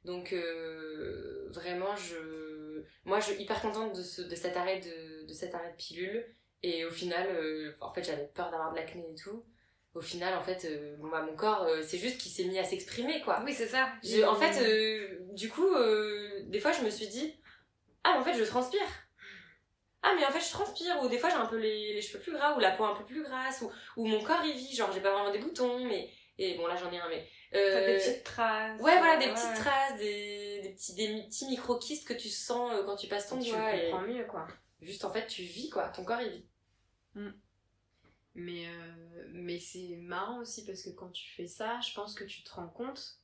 Donc vraiment, je, moi, je suis hyper contente de, ce, de cet arrêt de, de cet arrêt de pilule. Et au final, euh, en fait, j'avais peur d'avoir de l'acné et tout. Au final, en fait, euh, bon, bah, mon corps, euh, c'est juste qu'il s'est mis à s'exprimer, quoi. Oui, c'est ça. Je- en fait, euh, du coup, des fois, je me suis dit, ah, mais en fait, je transpire. Ah, mais en fait, je transpire. Ou des fois, j'ai un peu les, les cheveux plus gras, ou la peau un peu plus grasse, ou, ou mon corps, il vit. Genre, j'ai pas vraiment des boutons, mais. Et bon, là, j'en ai un, mais. Des petites traces. Ouais, voilà, des ouais. petites traces, des, des petits, des petits micro-kystes que tu sens quand tu passes ton tu doigt. Et comprends mieux, quoi. juste, en fait, tu vis, quoi. Ton corps, il vit. Mais, euh, mais c'est marrant aussi parce que quand tu fais ça, je pense que tu te rends compte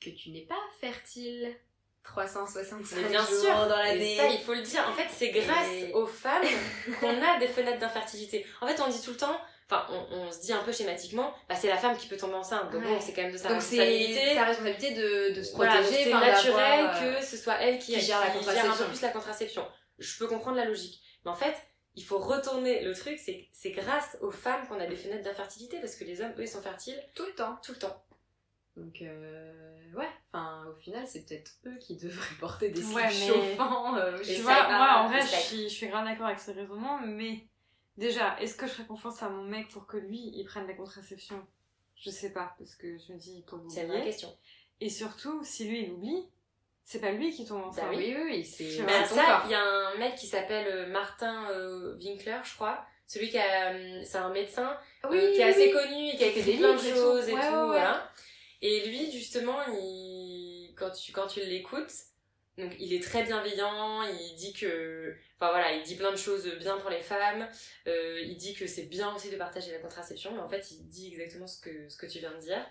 que tu n'es pas fertile 365 Mais bien jours sûr, dans Et l'année. ça, il faut le dire. En fait, c'est grâce Et- aux femmes qu'on a des fenêtres d'infertilité. En fait, on dit tout le temps, enfin, on, on se dit un peu schématiquement, bah, c'est la femme qui peut tomber enceinte. Donc Ouais. bon, c'est quand même de sa Donc c'est responsabilité. sa responsabilité de, de se Voilà, protéger. c'est naturel euh, que ce soit elle qui, qui gère la un peu plus la contraception. Je peux comprendre la logique. Mais en fait, il faut retourner le truc, c'est c'est grâce aux femmes qu'on a des fenêtres d'infertilité parce que les hommes, eux, ils sont fertiles tout le temps. tout le temps. Donc euh, ouais, enfin au final c'est peut-être eux qui devraient porter des Ouais, slips mais- chauffants. euh, Tu je Et sais vois, moi, en vrai, je suis, je suis grave d'accord avec ce raisonnement, mais déjà, est-ce que je ferais confiance à mon mec pour que lui, il prenne la contraception? Je sais pas, parce que je me dis, il peut C'est une vraie question. Et surtout, si lui, il oublie, c'est pas lui qui tombe enceinte. Bah oui, oui, oui, c'est ton ça, il y a un mec qui s'appelle euh, Martin euh, Winkler, je crois. Celui qui a, euh, c'est un médecin euh, Oui, qui est oui, assez oui. connu et qui a fait plein de et choses tout. et tout, Ouais, ouais, ouais. voilà. Et lui, justement, il, quand tu, quand tu l'écoutes, donc il est très bienveillant, il dit que, enfin voilà, il dit plein de choses bien pour les femmes, euh, il dit que c'est bien aussi de partager la contraception, mais en fait, il dit exactement ce que, ce que tu viens de dire.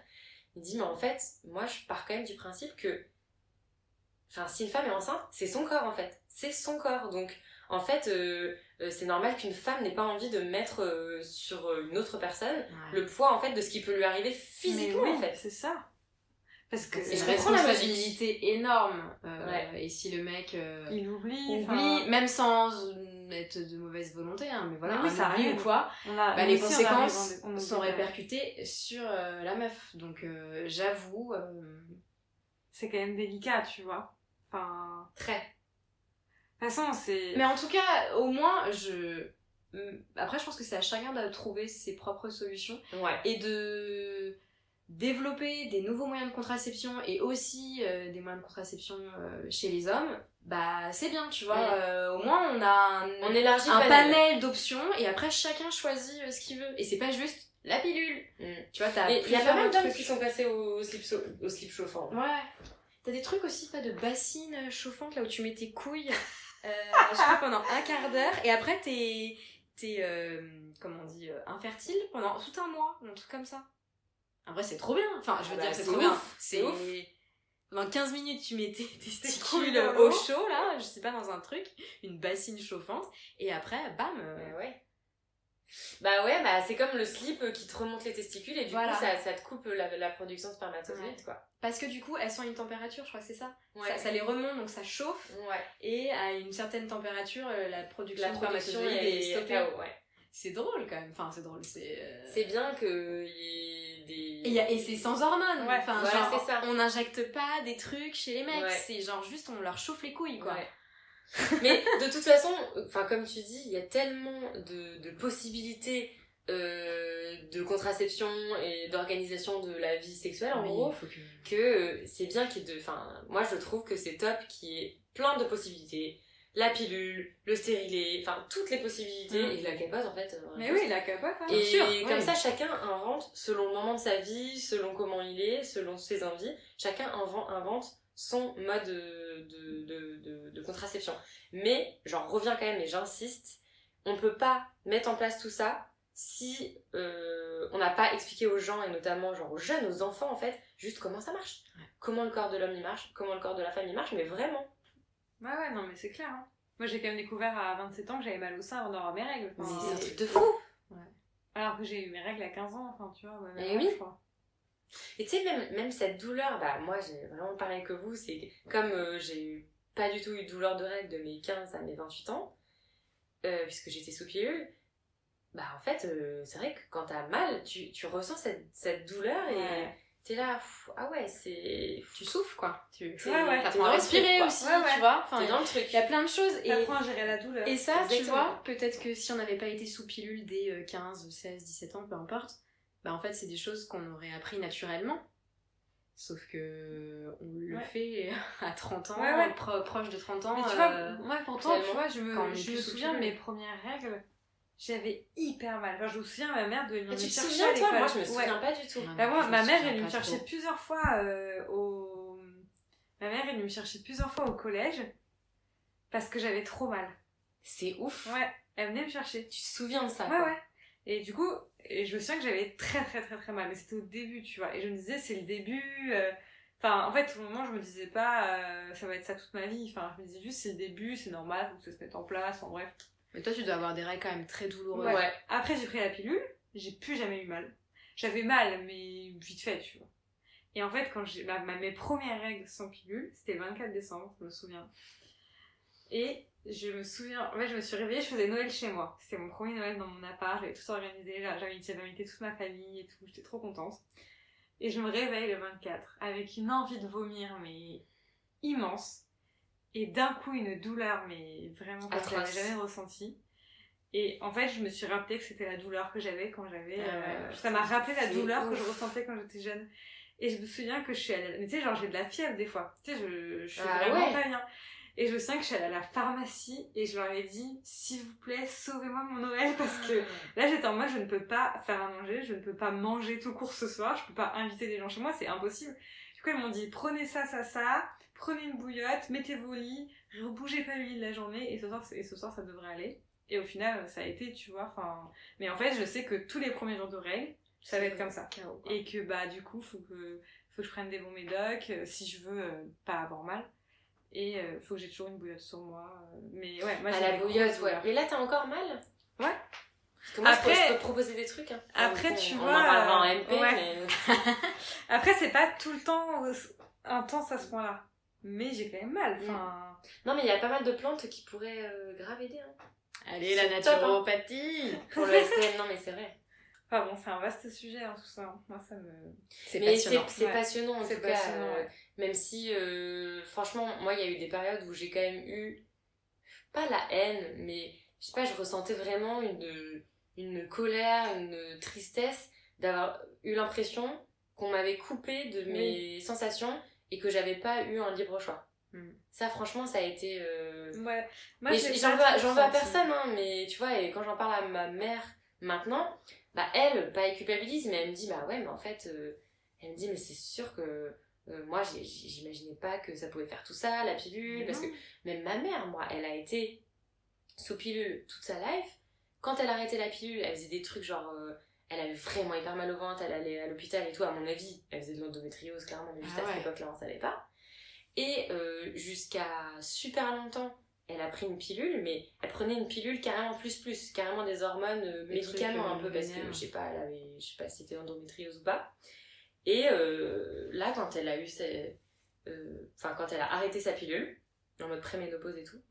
Il dit, mais en fait, moi, je pars quand même du principe que, enfin, si une femme est enceinte, c'est son corps, en fait. C'est son corps. Donc, en fait, euh, euh, c'est normal qu'une femme n'ait pas envie de mettre euh, sur une autre personne Ouais. le poids, en fait, de ce qui peut lui arriver physiquement, Mais oui, en fait. c'est ça. Parce que C'est je une comprends la responsabilité énorme. euh, Ouais. Et si le mec euh, il oublie. même sans être de mauvaise volonté, hein, mais voilà, Mais oui, un ça arrive. ou quoi, a, bah, les on conséquences on- on sont répercutées sur euh, la meuf. Donc euh, j'avoue, euh, C'est quand même délicat, tu vois. Enfin, Très. de toute façon, c'est. Mais en tout cas, au moins, je. Hum, Après, je pense que c'est à chacun de trouver ses propres solutions Ouais. et de développer des nouveaux moyens de contraception et aussi euh, des moyens de contraception euh, chez les hommes. Bah, c'est bien, tu vois. Mm. euh, au moins, on a un, On élargit un panel. panel d'options et après, chacun choisit ce qu'il veut. Et c'est pas juste la pilule. Mm. Tu vois, t'as il y a pas mal d'hommes qui sont passés au slip, au slip chauffant. Ouais. T'as des trucs aussi, pas de bassines chauffantes là où tu mets tes couilles, euh, je pendant un quart d'heure et après t'es, t'es, euh, comment on dit, euh, infertile pendant tout un mois, un truc comme ça. En vrai, c'est trop bien. Enfin, je veux Bah, dire, c'est c'est trop ouf, bien. c'est ouf. Pendant 15 minutes, tu mets tes testicules au chaud, là, je sais pas, dans un truc, une bassine chauffante, et après, bam, Bah ouais. Bah ouais, bah c'est comme le slip qui te remonte les testicules et du Voilà. coup ça, ça te coupe la, la production de spermatozoïdes Ouais. quoi. parce que du coup, elles sont à une température, je crois que c'est ça. Ouais. ça. Ça les remonte, donc ça chauffe, Ouais. et à une certaine température, euh, la production La de production spermatozoïdes est est stoppée. C'est drôle quand même. Enfin, c'est drôle. C'est. euh, C'est bien qu'il y ait des. Et, y a- et c'est sans hormones. Ouais, enfin, voilà, genre, c'est ça. on n'injecte pas des trucs chez les mecs. C'est genre juste on leur chauffe les couilles quoi. Mais de toute façon, enfin comme tu dis, il y a tellement de, de possibilités euh, de contraception et d'organisation de la vie sexuelle en Oui, gros que- que euh, c'est bien qu'il y ait de enfin moi je trouve que c'est top qu'il y ait plein de possibilités la pilule le stérilet enfin toutes les possibilités Mm. et la capote en fait euh, Mais oui, la capote, hein. et sûr, comme oui. ça, chacun invente selon le moment de sa vie, selon comment il est, selon ses envies. Chacun inven- invente son mode de, de, de, contraception. Mais, j'en reviens quand même et j'insiste, on peut pas mettre en place tout ça si euh, on n'a pas expliqué aux gens, et notamment genre aux jeunes, aux enfants en fait, juste comment ça marche. Comment le corps de l'homme il marche, comment le corps de la femme il marche, mais vraiment. Ouais, ouais, non, mais c'est clair. hein. Moi, j'ai quand même découvert à 27 ans que j'avais mal au sein avant d'avoir mes règles. Enfin, c'est un euh, truc de fou Alors que j'ai eu mes règles à 15 ans, enfin, tu vois. Eh même oui. je crois. Et tu sais, même, même cette douleur, bah moi j'ai vraiment pareil que vous, c'est comme euh, j'ai pas du tout eu de douleur de règles de mes 15 à mes 28 ans, euh, puisque j'étais sous pilule, bah en fait, euh, c'est vrai que quand t'as mal, tu, tu ressens cette, cette douleur et Ouais. t'es là, pff, ah ouais, c'est. Tu souffles quoi. Tu Ouais, ouais. à respirer truc, aussi, Ouais, tu vois. Enfin, dans le truc. il y a plein de choses. Et, T'apprends à gérer la douleur. et ça, tu Exactement. vois, peut-être que si on n'avait pas été sous pilule dès euh, 15, 16, 17 ans, peu importe, bah en fait, c'est des choses qu'on aurait appris naturellement. Sauf que on le Ouais. fait à 30 ans, Ouais, ouais. pro- proche de 30 ans. Mais tu vois, euh, moi pourtant, tu vois, je me, je me souviens de mes premières règles, j'avais hyper mal. Enfin, je me souviens, ma mère de venir Mais me tu te chercher souviens, à toi? l'école. Moi, je me Ouais. souviens pas du tout. Bah, moi, je ma mère, elle me trop. plusieurs fois euh, au... Ma mère venue me chercher plusieurs fois au collège parce que j'avais trop mal. C'est ouf. Ouais, elle venait me chercher. Tu te souviens de ça Ouais, quoi. ouais. Et du coup, et je me souviens que j'avais très très très très mal, mais c'était au début, tu vois. Et je me disais, c'est le début. euh, Enfin, en fait, au moment, je me disais pas, euh, ça va être ça toute ma vie. Enfin, je me disais juste, c'est le début, c'est normal, faut que ça se mette en place, en bref. Mais toi, tu dois avoir des règles quand même très douloureuses. Ouais. Après, j'ai pris la pilule, j'ai plus jamais eu mal. J'avais mal, mais vite fait, tu vois. Et en fait, quand j'ai ma, ma- mes premières règles sans pilule, c'était le 24 décembre, je me souviens. Et je me souviens, en fait, je me suis réveillée, je faisais Noël chez moi. C'était mon premier Noël dans mon appart, j'avais tout organisé, j'avais invité toute ma famille et tout, j'étais trop contente. Et je me réveille le 24 avec une envie de vomir, mais immense. Et d'un coup, une douleur, mais vraiment comme je Atroce. jamais ressentie. Et en fait, je me suis rappelé que c'était la douleur que j'avais quand j'avais. Ah euh, ça m'a rappelé la douleur que je ressentais quand j'étais jeune. Et je me souviens que je suis allée. Mais tu sais, genre, j'ai de la fièvre des fois. Tu sais, je, je suis Ah vraiment ouais. pas bien. Et je me souviens que je suis allée à la pharmacie et je leur ai dit, s'il vous plaît, sauvez-moi mon Noël parce que là j'étais en mode, je ne peux pas faire à manger, je ne peux pas manger tout court ce soir, je peux pas inviter des gens chez moi, c'est impossible. Du coup, ils m'ont dit, prenez ça, ça, ça, prenez une bouillotte, mettez vos lits, bougez pas le lit de la journée et ce soir, et ce soir ça devrait aller. Et au final, ça a été, tu vois, enfin. Mais en fait, je sais que tous les premiers jours de règles, ça va être comme ça. Chaos. Et que bah du coup, faut que, faut que je prenne des bons médocs euh, si je veux euh, pas avoir mal. Et euh, faut que j'ai toujours une bouillotte sur moi. euh, mais ouais, moi À j'ai la bouillotte, ouais. Mais là, t'as encore mal? Ouais. Parce que moi, je peux- Après- je peux te proposer des trucs. Hein. Après, tu on vois, en parlera en MP, ouais. mais... Après, c'est pas tout le temps intense à ce point-là. Mais j'ai quand même mal. Enfin, Non, mais il y a pas mal de plantes qui pourraient euh, grave aider. Hein. Allez, la C'est top, hein. naturopathie Pour le SPM, non, mais c'est vrai. Enfin bon, c'est un vaste sujet hein, tout ça. hein. Moi, ça me. C'est passionnant. c'est Ouais. passionnant en tout cas. passionnant, euh, ouais. Même si, euh, franchement, moi, il y a eu des périodes où j'ai quand même eu, pas la haine, mais je sais pas, je ressentais vraiment une, une colère, une tristesse d'avoir eu l'impression qu'on m'avait coupé de mes sensations et que j'avais pas eu un libre choix. Mm. Ça, franchement, ça a été. euh, Ouais. Moi, j'en veux, à- trop j'en veux à ressenti. personne, hein, mais tu vois, et quand j'en parle à ma mère maintenant, bah elle, pas elle culpabilise, mais elle me dit, bah ouais, mais en fait, euh, elle me dit, mais c'est sûr que euh, moi, j'imaginais pas que ça pouvait faire tout ça, la pilule, parce que même ma mère, moi, elle a été sous pilule toute sa life. Quand elle a arrêté la pilule, elle faisait des trucs genre. euh, elle avait vraiment hyper mal au ventre, elle allait à l'hôpital et tout, à mon avis. Elle faisait de l'endométriose, clairement, mais juste Ah à cette époque-là, on savait pas. Et euh, jusqu'à super longtemps, elle a pris une pilule, mais elle prenait une pilule carrément plus plus, carrément des hormones, euh, Des médicalement trucs, un peu, euh, parce que je sais pas, elle avait, je sais pas si c'était endométriose ou pas. Et euh, là, quand elle a eu euh, enfin quand elle a arrêté sa pilule, en mode préménopause et tout,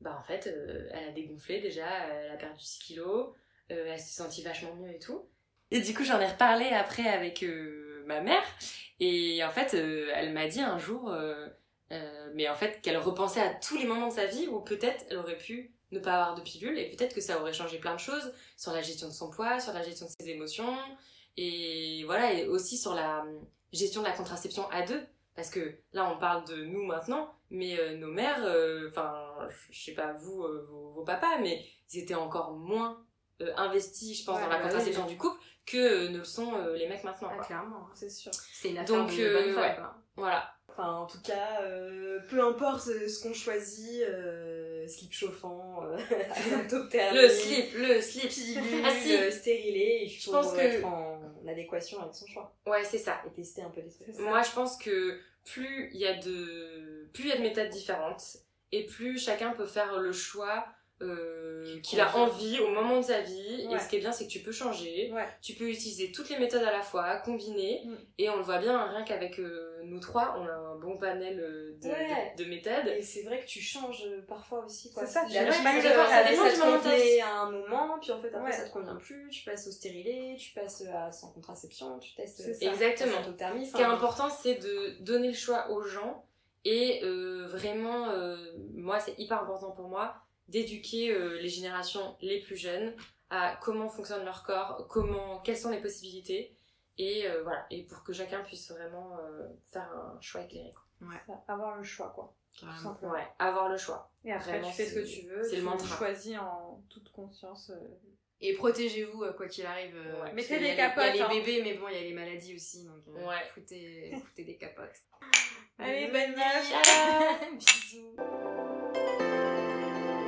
bah en fait, euh, elle a dégonflé déjà, elle a perdu 6 kilos, euh, elle s'est sentie vachement mieux et tout. Et du coup, j'en ai reparlé après avec euh, ma mère, et en fait, euh, elle m'a dit un jour, euh, mais en fait, qu'elle repensait à tous les moments de sa vie où peut-être elle aurait pu ne pas avoir de pilule, et peut-être que ça aurait changé plein de choses sur la gestion de son poids, sur la gestion de ses émotions, et voilà, et aussi sur la euh, gestion de la contraception à deux. Parce que là, on parle de nous maintenant, mais euh, nos mères, euh, enfin, je sais pas vous, vos, vos papas, mais ils étaient encore moins investis, je pense, Ouais, dans la bah contraception du couple que ne le sont les mecs maintenant. Ah, quoi. clairement. C'est sûr. C'est une affaire Donc, de bonne femme. Voilà. Enfin, en tout cas, euh, peu importe ce qu'on choisit, euh, slip chauffant, euh, Le slip, le slip. pilule, Ah, si. euh, stérilé, il Je faut pense que- être en adéquation avec son choix Ouais, c'est ça. et tester un peu des trucs. Moi, je pense que plus il y a de plus il y a de méthodes différentes et plus chacun peut faire le choix euh, Qui qu'il a envie au moment de sa vie. Ouais. Et ce qui est bien, c'est que tu peux changer. Ouais. Tu peux utiliser toutes les méthodes à la fois, combiner. Mm. Et on le voit bien, rien qu'avec euh, nous trois, on a un bon panel euh, de, Ouais. de, de méthodes. Et c'est vrai que tu changes parfois aussi. quoi. C'est ça, tu changes pas ça ça dépend du moment à un moment, puis en fait après Ouais. ça te convient plus, tu passes au stérilet, tu passes à sans contraception, tu testes ça. Exactement. Ce qui est important, c'est de donner le choix aux gens et euh, vraiment, euh, moi, c'est hyper important pour moi d'éduquer euh, les générations les plus jeunes à comment fonctionne leur corps, comment, quelles sont les possibilités et euh, voilà, et pour que chacun puisse vraiment euh, faire un choix éclairé. quoi. Ça, Avoir le choix, quoi. Tout carrément. simplement. Ouais, avoir le choix. Et après, Vraiment, tu fais ce que tu veux. c'est le tu mantra. choisis en toute conscience. euh, Et protégez-vous quoi qu'il arrive. Ouais. Mettez des les- Il y a capotes, les hein. bébés, mais bon, il y a les maladies aussi, donc euh, Ouais. foutez, foutez des capotes. Allez, bonne Annie. Bisous.